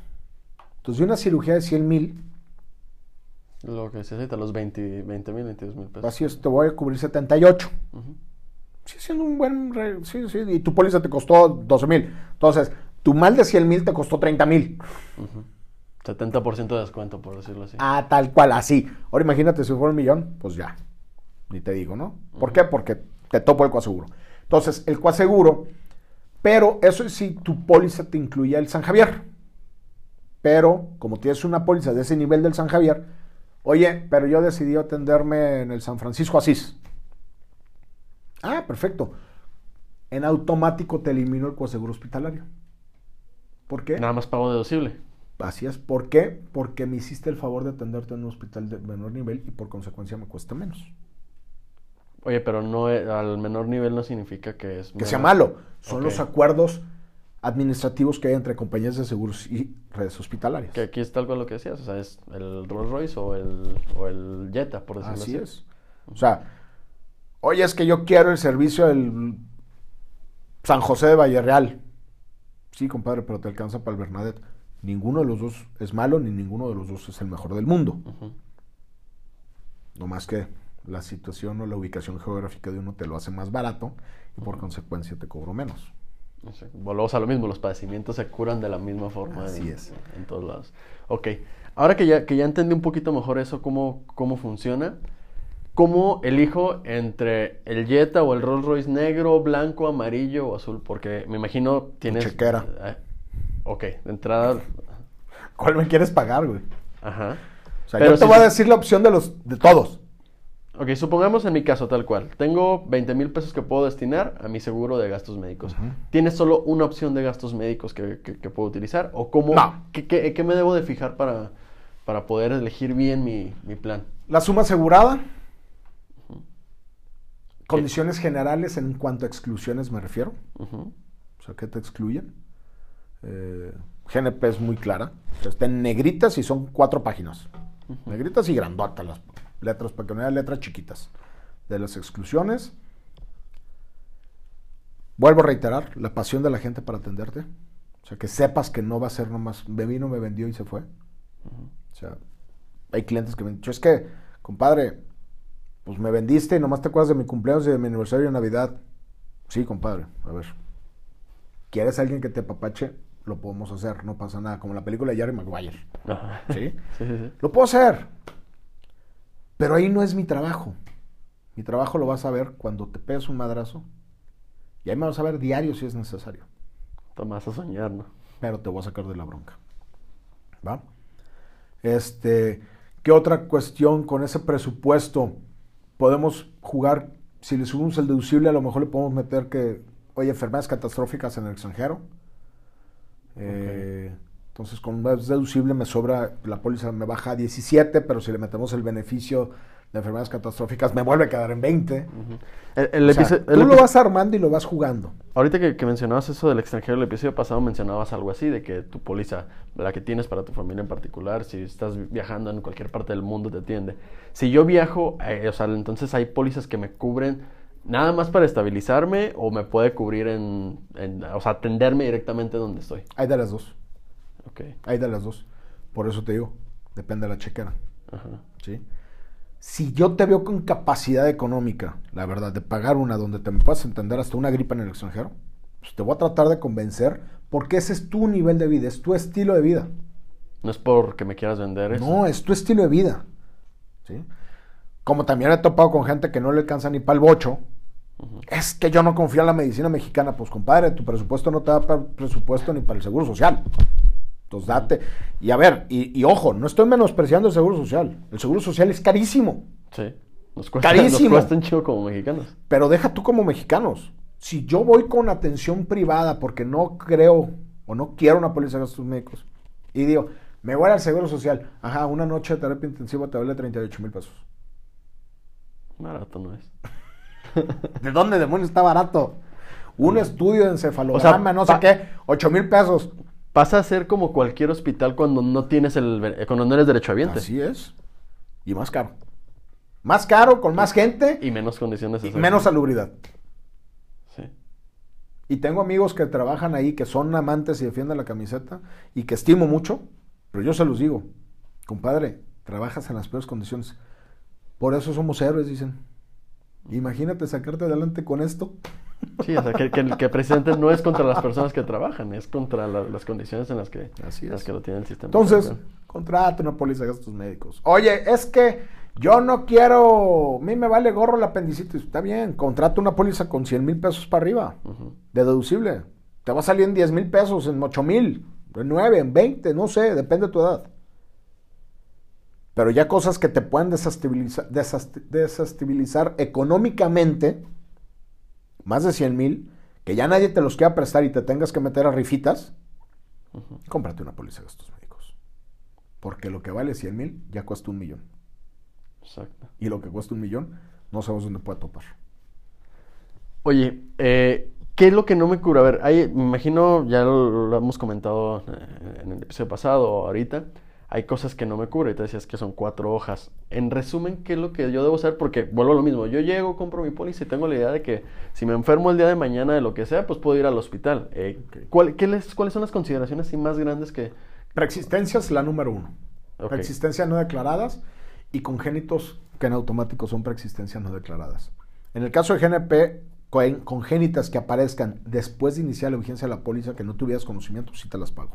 Entonces, de una cirugía de 100 mil, Lo que se necesita, los 20 mil, 22 mil pesos. así es, te voy a cubrir 78. Ujú. Sí, siendo un buen. re- Sí, sí, y tu póliza te costó 12 mil. Entonces, tu mal de 100 mil te costó 30 mil. 70% de descuento, por decirlo así. Ah, tal cual, así. Ahora imagínate si fuera un millón, pues ya. Ni te digo, ¿no? ¿Por qué? Porque te topo el coaseguro. Entonces, el coaseguro, pero eso es si tu póliza te incluía el San Javier. Pero, como tienes una póliza de ese nivel del San Javier, oye, pero yo decidí atenderme en el San Francisco Asís. Ah, perfecto. En automático te elimino el coaseguro hospitalario. ¿Por qué? Nada más pago deducible. Así es. ¿Por qué? Porque me hiciste el favor de atenderte en un hospital de menor nivel y por consecuencia me cuesta menos. Oye, pero no e- al menor nivel no significa que es Que sea malo. Son los acuerdos administrativos que hay entre compañías de seguros y redes hospitalarias. Que aquí es tal cual lo que decías, o sea, es el Rolls Royce o el, o el Jetta, por decirlo Así así. es. O sea, oye, es que yo quiero el servicio del San José de Valle Real. Sí, compadre, pero te alcanza para el Bernadette. Ninguno de los dos es malo, ni ninguno de los dos es el mejor del mundo. No más que la situación o la ubicación geográfica de uno te lo hace más barato y por consecuencia te cobro menos. Volvemos a lo mismo, los padecimientos se curan de la misma forma Así en, es. en todos lados. Ok, ahora que ya, que ya entendí un poquito mejor eso, cómo, cómo funciona, ¿cómo elijo entre el Jetta o el Rolls Royce negro, blanco, amarillo o azul? Porque me imagino tienes... chequera. Eh, ok, de entrada... ¿Cuál me quieres pagar, güey? Ajá. O sea, Pero yo te si- voy a decir la opción de los de todos. Ok, supongamos en mi caso tal cual. Tengo 20 mil pesos que puedo destinar a mi seguro de gastos médicos. ¿Tienes solo una opción de gastos médicos que, que- que puedo utilizar? ¿O cómo, No. qué, qué- qué me debo de fijar para, para poder elegir bien mi, mi plan? La suma asegurada. Condiciones generales en cuanto a exclusiones me refiero. O sea, ¿qué te excluyen? Eh, GNP es muy clara. O sea, está en negritas y son cuatro páginas. Negritas y grandotas las letras, para que no haya letras chiquitas. De las exclusiones. Vuelvo a reiterar, la pasión de la gente para atenderte. O sea, que sepas que no va a ser nomás, me vino, me vendió y se fue. O sea, hay clientes que me han dicho, es que, compadre, pues me vendiste y nomás te acuerdas de mi cumpleaños y de mi aniversario de Navidad. Sí, compadre, a ver. ¿Quieres alguien que te apapache? Lo podemos hacer, no pasa nada. Como la película de Jerry Maguire. Ajá. ¿Sí? Sí, sí, sí. Lo puedo hacer. Pero ahí no es mi trabajo. Mi trabajo lo vas a ver cuando te pegas un madrazo. Y ahí me vas a ver diario si es necesario. Tomás a soñar, ¿no? Pero te voy a sacar de la bronca. ¿Va? Este, ¿qué otra cuestión con ese presupuesto? Podemos jugar, si le subimos el deducible, a lo mejor le podemos meter que, oye, enfermedades catastróficas en el extranjero. Eh, Entonces, con más deducible me sobra, la póliza me baja a 17, pero si le metemos el beneficio de enfermedades catastróficas, me vuelve a quedar en 20. El, el O sea, episodio- tú lo vas armando y lo vas jugando. Ahorita que, que mencionabas eso del extranjero, el episodio pasado mencionabas algo así, de que tu póliza, la que tienes para tu familia en particular, si estás viajando en cualquier parte del mundo, te atiende. Si yo viajo, eh, o sea, entonces hay pólizas que me cubren nada más para estabilizarme o me puede cubrir en, en- o sea, atenderme directamente donde estoy. Hay de las dos. Ok. Hay de las dos. Por eso te digo, depende de la chequera. Ajá. ¿sí? Si yo te veo con capacidad económica, la verdad, de pagar una donde te me puedas entender hasta una gripa en el extranjero, pues te voy a tratar de convencer porque ese es tu nivel de vida, es tu estilo de vida. No es porque me quieras vender eso. No, es tu estilo de vida. ¿sí? Como también he topado con gente que no le alcanza ni para el bocho. Es que yo no confío en la medicina mexicana. Pues compadre, tu presupuesto no te da para presupuesto ni para el seguro social. Entonces date. Y a ver, y, y ojo, no estoy menospreciando el seguro social. El seguro social es carísimo. Sí. Nos cuesta, Carísimo. Nos cuesta un chivo como mexicanos. Pero deja tú como mexicanos. Si yo voy con atención privada porque no creo o no quiero una póliza de gastos médicos y digo, me voy al seguro social, ajá, una noche de terapia intensiva te vale 38 mil pesos. Barato no es. ¿De dónde demonios está barato? Un estudio de encefalograma, O sea, no sé qué, 8 mil pesos. Pasa a ser como cualquier hospital cuando no tienes el be- cuando no eres derechohabiente. Así es. Y más caro. Más caro, con más gente Y menos condiciones y menos salubridad. Sí. Y tengo amigos que trabajan ahí, que son amantes y defienden la camiseta y que estimo mucho, pero yo se los digo, compadre, trabajas en las peores condiciones. Por eso somos héroes, dicen. Imagínate sacarte adelante con esto. Sí, o sea, que, que, que precisamente no es contra las personas que trabajan, es contra la- las condiciones en las que, Así las que lo tiene el sistema. Entonces, contrata una póliza de gastos médicos. Oye, es que yo no quiero, a mí me vale gorro la apendicitis. Está bien, contrata una póliza con 100 mil pesos para arriba, de deducible. Te va a salir en 10 mil pesos, en 8 mil, en 9, en 20, no sé, depende de tu edad. Pero ya cosas que te pueden desestabilizar, desestabilizar económicamente, más de 100 mil, que ya nadie te los quiera prestar y te tengas que meter a rifitas, cómprate una póliza de gastos médicos. Porque lo que vale 100 mil ya cuesta un millón. Exacto. Y lo que cuesta un millón, no sabemos dónde puede topar. Oye, eh, ¿qué es lo que no me cura? A ver, hay, me imagino, ya lo, lo hemos comentado eh, en el episodio pasado o ahorita, hay cosas que no me cubren. Y te decías que son cuatro hojas. En resumen, ¿qué es lo que yo debo hacer? Porque vuelvo a lo mismo. Yo llego, compro mi póliza y tengo la idea de que si me enfermo el día de mañana de lo que sea, pues puedo ir al hospital. Eh, Ok. ¿cuál- qué les- ¿Cuáles son las consideraciones así más grandes que... Preexistencia es la número uno. Ok. Preexistencias no declaradas y congénitos que en automático son preexistencias no declaradas. En el caso de GNP, con- congénitas que aparezcan después de iniciar la vigencia de la póliza que no tuvieras conocimiento, sí te las pago.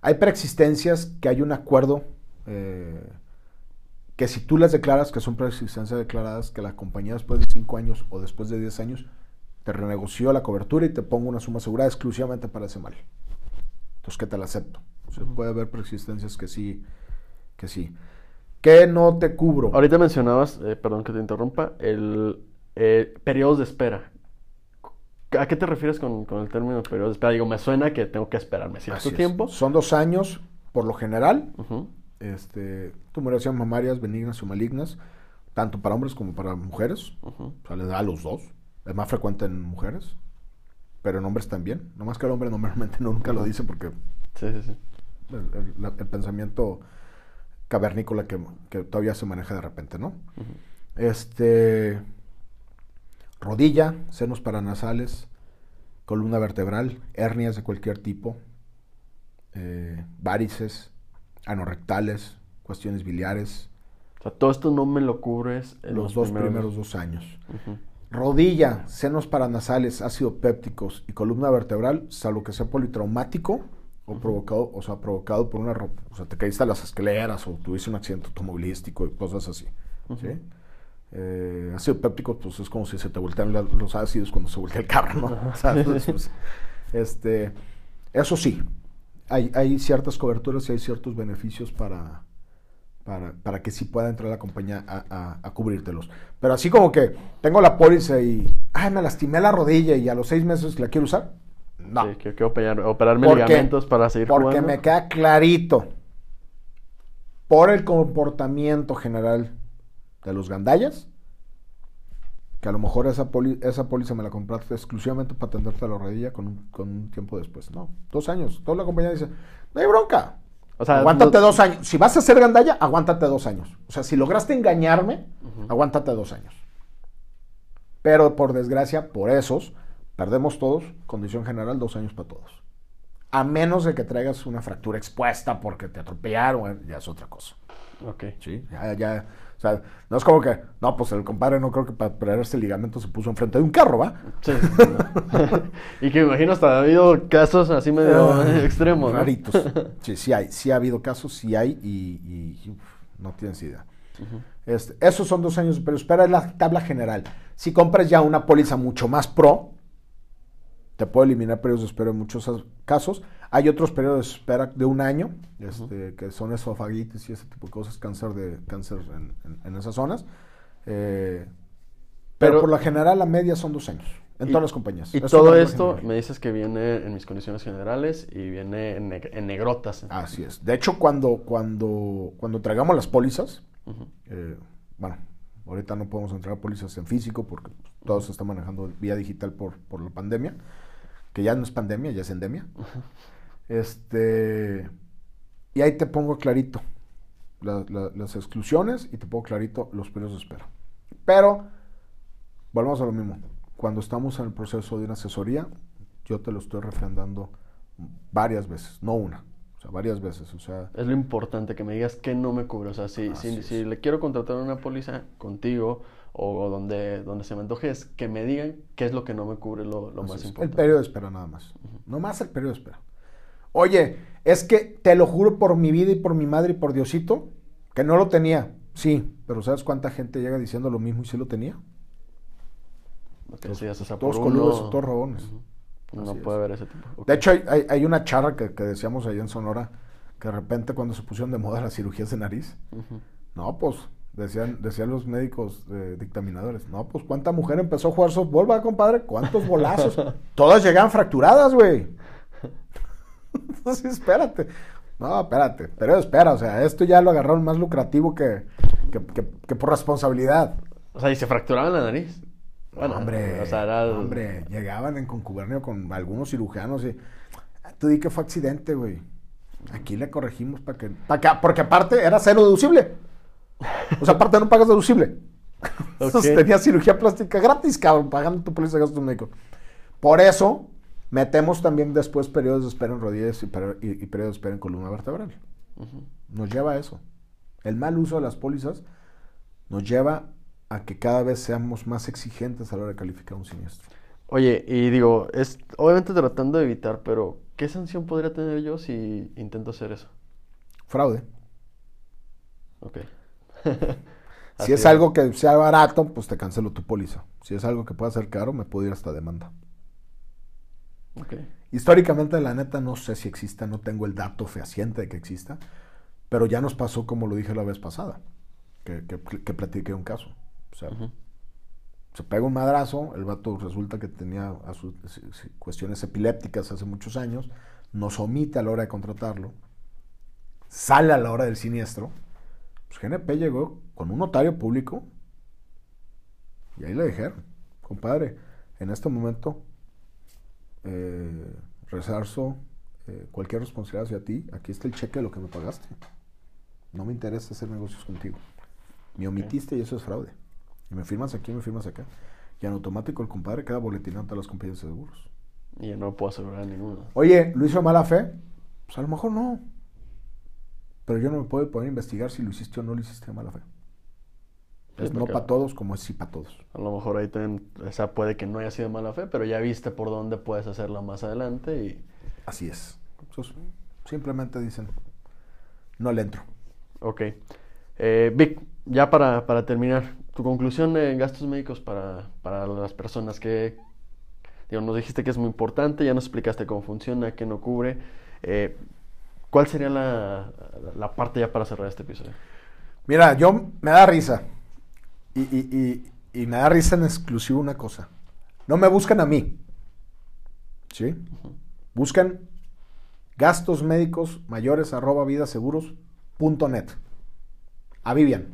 Hay preexistencias que hay un acuerdo eh, que si tú las declaras, que son preexistencias declaradas, que la compañía después de 5 años o después de 10 años te renegoció la cobertura y te pongo una suma asegurada exclusivamente para ese mal. Entonces, que te la acepto. O sea, puede haber preexistencias que sí, que sí. Que no te cubro. Ahorita mencionabas, eh, perdón que te interrumpa, el eh, periodos de espera. ¿A qué te refieres con, con el término periodo de espera? Digo, me suena que tengo que esperarme cierto Así es. tiempo. Son dos años, por lo general, Ujú. este, tumoraciones mamarias benignas o malignas, tanto para hombres como para mujeres. O sea, le da a los dos. Es más frecuente en mujeres, pero en hombres también. No más que el hombre normalmente nunca lo dice porque Sí, sí, sí. el, el pensamiento cavernícola que, que todavía se maneja de repente, ¿no? Este. Rodilla, senos paranasales, columna vertebral, hernias de cualquier tipo, eh, varices, anorrectales, cuestiones biliares, O sea, todo esto no me lo cubres en los dos primeros dos años. Ujú. Rodilla, senos paranasales, ácido pépticos y columna vertebral, salvo que sea politraumático o provocado, o sea, provocado por una o sea, te caíste a las escaleras o tuviste un accidente automovilístico y cosas así. ¿sí? Eh, ácido péptico, pues es como si se te voltean la- los ácidos cuando se voltea el carro, ¿no? Pues, este, eso sí, hay, hay ciertas coberturas y hay ciertos beneficios para, para, para que sí pueda entrar la compañía a, a- a cubrírtelos. Pero así como que tengo la póliza y, ay, me lastimé la rodilla y a los seis meses la quiero usar. No. Sí, que, que operar, operarme Porque- ligamentos para seguir Porque jugando. me queda clarito, por el comportamiento general de los gandallas, que a lo mejor esa, poli, esa póliza me la compraste exclusivamente para atenderte a la rodilla con un, con un tiempo después. No, dos años. Toda la compañía dice, no hay bronca. O sea, aguántate no- dos años. Si vas a ser gandalla, aguántate dos años. O sea, si lograste engañarme, aguántate dos años. Pero por desgracia, por esos, perdemos todos, condición general, dos años para todos. A menos de que traigas una fractura expuesta porque te atropellaron, ya es otra cosa. Ok. Sí, ya, ya. O sea, no es como que, no, pues el compadre no creo que para perderse el ligamento se puso enfrente de un carro, ¿va? Sí. no. y que imagino hasta ha habido casos así medio Ah, extremos, ¿no? Raritos. Sí, sí hay, sí ha habido casos, sí hay y, y, uf, no tienes idea. Este, esos son dos años, pero espera es la tabla general. Si compras ya una póliza mucho más pro, te puede eliminar periodos de espera en muchos as- casos. Hay otros periodos de espera de un año, este, que son esofagitis y ese tipo de cosas, cáncer de cáncer en, en- en esas zonas. Eh, pero, Pero- por lo general la media son dos años en Y- todas las compañías. Y Es todo esto general. me dices que viene en mis condiciones generales y viene en, neg- en negrotas. Así es. De hecho, cuando, cuando, cuando traigamos las pólizas, eh, bueno, ahorita no podemos entregar pólizas en físico porque todo se está manejando vía digital por, por la pandemia, que ya no es pandemia, ya es endemia. Este, y ahí te pongo clarito la- la- las exclusiones y te pongo clarito los periodos de espera. Pero, volvemos a lo mismo. Cuando estamos en el proceso de una asesoría, yo te lo estoy refrendando varias veces, no una, o sea, varias veces. O sea, Es lo importante que me digas que no me cubre. O sea, si, si, si le quiero contratar una póliza contigo o, o donde, donde se me antoje, es que me digan qué es lo que no me cubre lo, lo más es, El importante. periodo de espera nada más. No más el periodo de espera. Oye, es que te lo juro por mi vida y por mi madre y por Diosito, que no lo tenía. Sí, pero ¿sabes cuánta gente llega diciendo lo mismo y sí lo tenía? Lo que decías, o sea, todos coludos uno- y todos robones. Ujú. No Así puede haber ese tipo. Ok. De hecho, hay, hay- hay una charra que, que decíamos ahí en Sonora, que de repente cuando se pusieron de moda las cirugías de nariz, no, pues, decían, decían los médicos eh, dictaminadores, no, pues, ¿cuánta mujer empezó a jugar softball, va, compadre? ¿Cuántos bolazos? Todas llegaban fracturadas, güey. Entonces, espérate. No, espérate, pero espera, o sea, esto ya lo agarraron más lucrativo que, que, que- que por responsabilidad. O sea, y se fracturaban la nariz. Bueno, hombre, o sea, era el- hombre, llegaban en concubernio con algunos cirujanos y "Ah, tú di que fue accidente, güey. Aquí le corregimos para que, pa' que- porque aparte era cero deducible. O sea, aparte no pagas deducible. Entonces tenía cirugía plástica gratis, cabrón, pagando tu póliza de gastos médicos. Por eso metemos también después periodos de espera en rodillas y, peri- y- y periodos de espera en columna vertebral. Nos lleva a eso. El mal uso de las pólizas nos lleva a que cada vez seamos más exigentes a la hora de calificar un siniestro. Oye, y digo, es obviamente tratando de evitar, pero ¿qué sanción podría tener yo si intento hacer eso? Fraude. Ok. Si es algo que sea barato, pues te cancelo tu póliza. Si es algo que pueda ser caro, me puedo ir hasta demanda. Históricamente, la neta, no sé si exista, no tengo el dato fehaciente de que exista, pero ya nos pasó como lo dije la vez pasada, que, que, que platiqué un caso. O sea, Ujú. se pega un madrazo, el vato resulta que tenía a sus- cuestiones epilépticas hace muchos años, nos omite a la hora de contratarlo, sale a la hora del siniestro, pues GNP llegó con un notario público y ahí le dijeron, compadre, en este momento eh, resarzo eh, cualquier responsabilidad hacia ti, aquí está el cheque de lo que me pagaste. No me interesa hacer negocios contigo. Me omitiste y eso es fraude. Y me firmas aquí, me firmas acá. Y en automático el compadre queda boletinando a las compañías de seguros. Y yo no puedo asegurar ninguno. Oye, ¿lo hizo mala fe? Pues a lo mejor no. Pero yo no me puedo poder investigar si lo hiciste o no lo hiciste de mala fe. No para todos como es sí para todos. A lo mejor ahí también, o sea, puede que no haya sido mala fe, pero ya viste por dónde puedes hacerla más adelante y... Así es. Entonces, simplemente dicen, no le entro. Ok. Eh, Vic, ya para, para terminar, tu conclusión de gastos médicos para, para las personas que, digo, nos dijiste que es muy importante, ya nos explicaste cómo funciona, qué no cubre. Eh, ¿Cuál sería la, la parte ya para cerrar este episodio? Mira, yo me da risa. Y, y- y- y me da risa en exclusivo una cosa. No me buscan a mí. ¿Sí? Buscan gastos médicos mayores arroba vidaseguros punto net. A Vivian.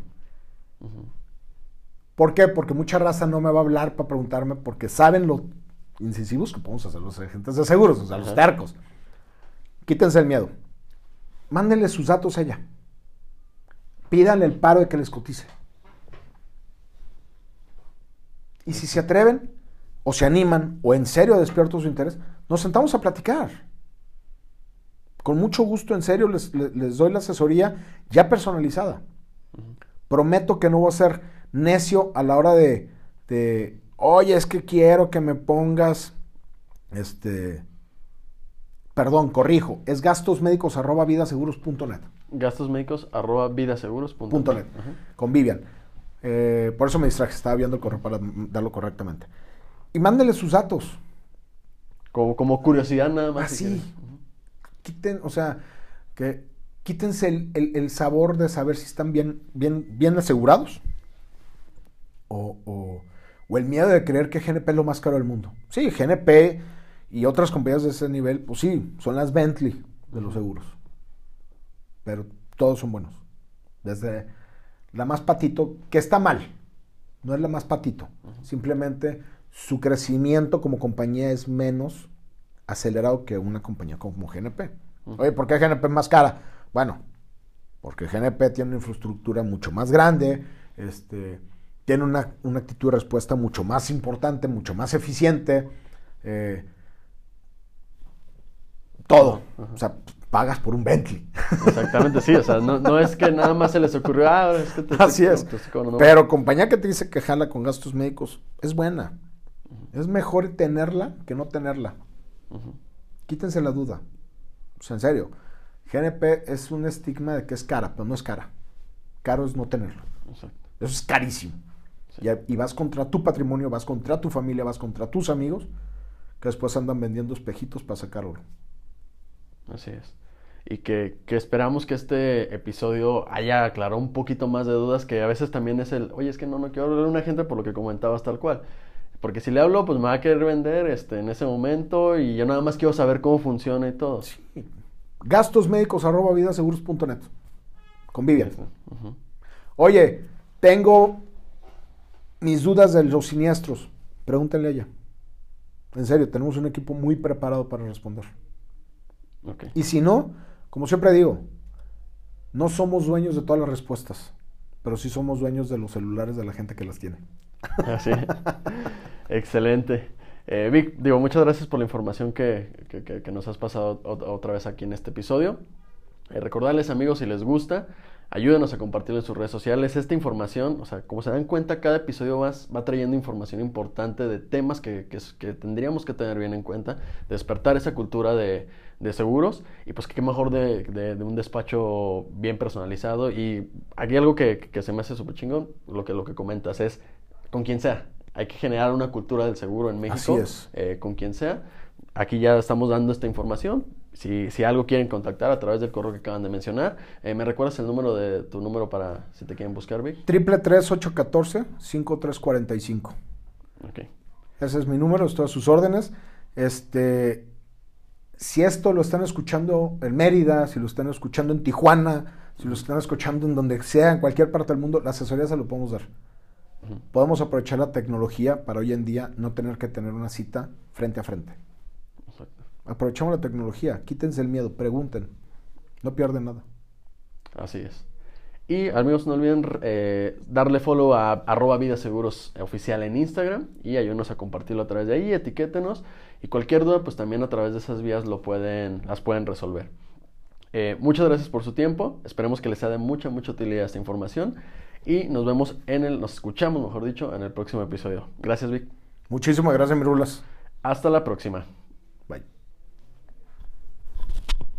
¿Por qué? Porque mucha raza no me va a hablar para preguntarme porque saben lo incisivos que podemos hacer los agentes de seguros, o sea, los tercos. Quítense el miedo. Mándenle sus datos a ella. Pídanle el paro de que les cotice. Y si se atreven, o se animan, o en serio despierto su interés, nos sentamos a platicar. Con mucho gusto, en serio, les, doy la asesoría ya personalizada. Prometo que no voy a ser necio a la hora de, de, oye, es que quiero que me pongas, este, perdón, corrijo, es gastosmédicos arroba vidaseguros.net. Gastosmédicos arroba vidaseguros.net. Con Vivian. Eh, por eso me distraje, estaba viendo el correo para darlo correctamente. Y mándele sus datos. Como, como curiosidad nada más. Así. Quiten, o sea, que quítense el, sabor de saber si están bien, bien, bien asegurados. O, o, o, el miedo de creer que GNP es lo más caro del mundo. Sí, GNP y otras compañías de ese nivel, pues sí, son las Bentley de los seguros. Pero todos son buenos. Desde la más patito, que está mal, no es la más patito, simplemente su crecimiento como compañía es menos acelerado que una compañía como GNP. Oye, ¿por qué GNP es más cara? Bueno, porque GNP tiene una infraestructura mucho más grande, este, tiene una, actitud de respuesta mucho más importante, mucho más eficiente, eh, todo. O sea, pagas por un Bentley. Exactamente, sí. O sea, no, es que nada más se les ocurrió, ah, es que te, Así es. Pero compañía que te dice que jala con gastos médicos es buena. Es mejor tenerla que no tenerla. Quítense la duda. O sea, en serio. GNP es un estigma de que es cara, pero no es cara. Caro es no tenerlo. Exacto. Eso es carísimo. Y, y, vas contra tu patrimonio, vas contra tu familia, vas contra tus amigos, que después andan vendiendo espejitos para sacar oro. Así es y que, esperamos que este episodio haya aclarado un poquito más de dudas, que a veces también es el, oye, es que no, no quiero hablar a una gente por lo que comentabas tal cual. Porque si le hablo, pues me va a querer vender este, en ese momento y yo nada más quiero saber cómo funciona y todo. Sí. Gastos médicos arroba vidaseguros.net. Con Vivian. Oye, tengo mis dudas de los siniestros. Pregúntenle a ella. En serio, tenemos un equipo muy preparado para responder. Y si no, como siempre digo, no somos dueños de todas las respuestas, pero sí somos dueños de los celulares de la gente que las tiene. Así. Excelente. Eh, Vic, digo, muchas gracias por la información que, nos has pasado otra vez aquí en este episodio. Eh, recordarles, amigos, si les gusta, ayúdenos a compartirlo en sus redes sociales. Esta información, o sea, como se dan cuenta, cada episodio va, va trayendo información importante de temas que, tendríamos que tener bien en cuenta, despertar esa cultura de, de seguros y pues qué mejor de, un despacho bien personalizado y aquí algo que, se me hace súper chingón, lo que, lo que comentas es con quien sea. Hay que generar una cultura del seguro en México eh, con quien sea. Aquí ya estamos dando esta información. Si, si, algo quieren contactar a través del correo que acaban de mencionar, eh, ¿me recuerdas el número de tu número para si te quieren buscar, Vic? Triple tres ocho catorce cinco tres cuarenta y cinco. Ese es mi número, estoy a sus órdenes. Este, si esto lo están escuchando en Mérida, si lo están escuchando en Tijuana, si lo están escuchando en donde sea, en cualquier parte del mundo, la asesoría se lo podemos dar. Podemos aprovechar la tecnología para hoy en día no tener que tener una cita frente a frente. Aprovechamos la tecnología, quítense el miedo, pregunten, no pierden nada. Así es. Y amigos, no olviden eh, darle follow a arroba vida seguros oficial en Instagram y ayúdenos a compartirlo a través de ahí, etiquétenos y cualquier duda pues también a través de esas vías lo pueden, las pueden resolver. Eh, muchas gracias por su tiempo, esperemos que les sea de mucha, mucha utilidad esta información y nos vemos en el, nos escuchamos mejor dicho, en el próximo episodio. Gracias Vic. Muchísimas gracias, Mirulas. Hasta la próxima.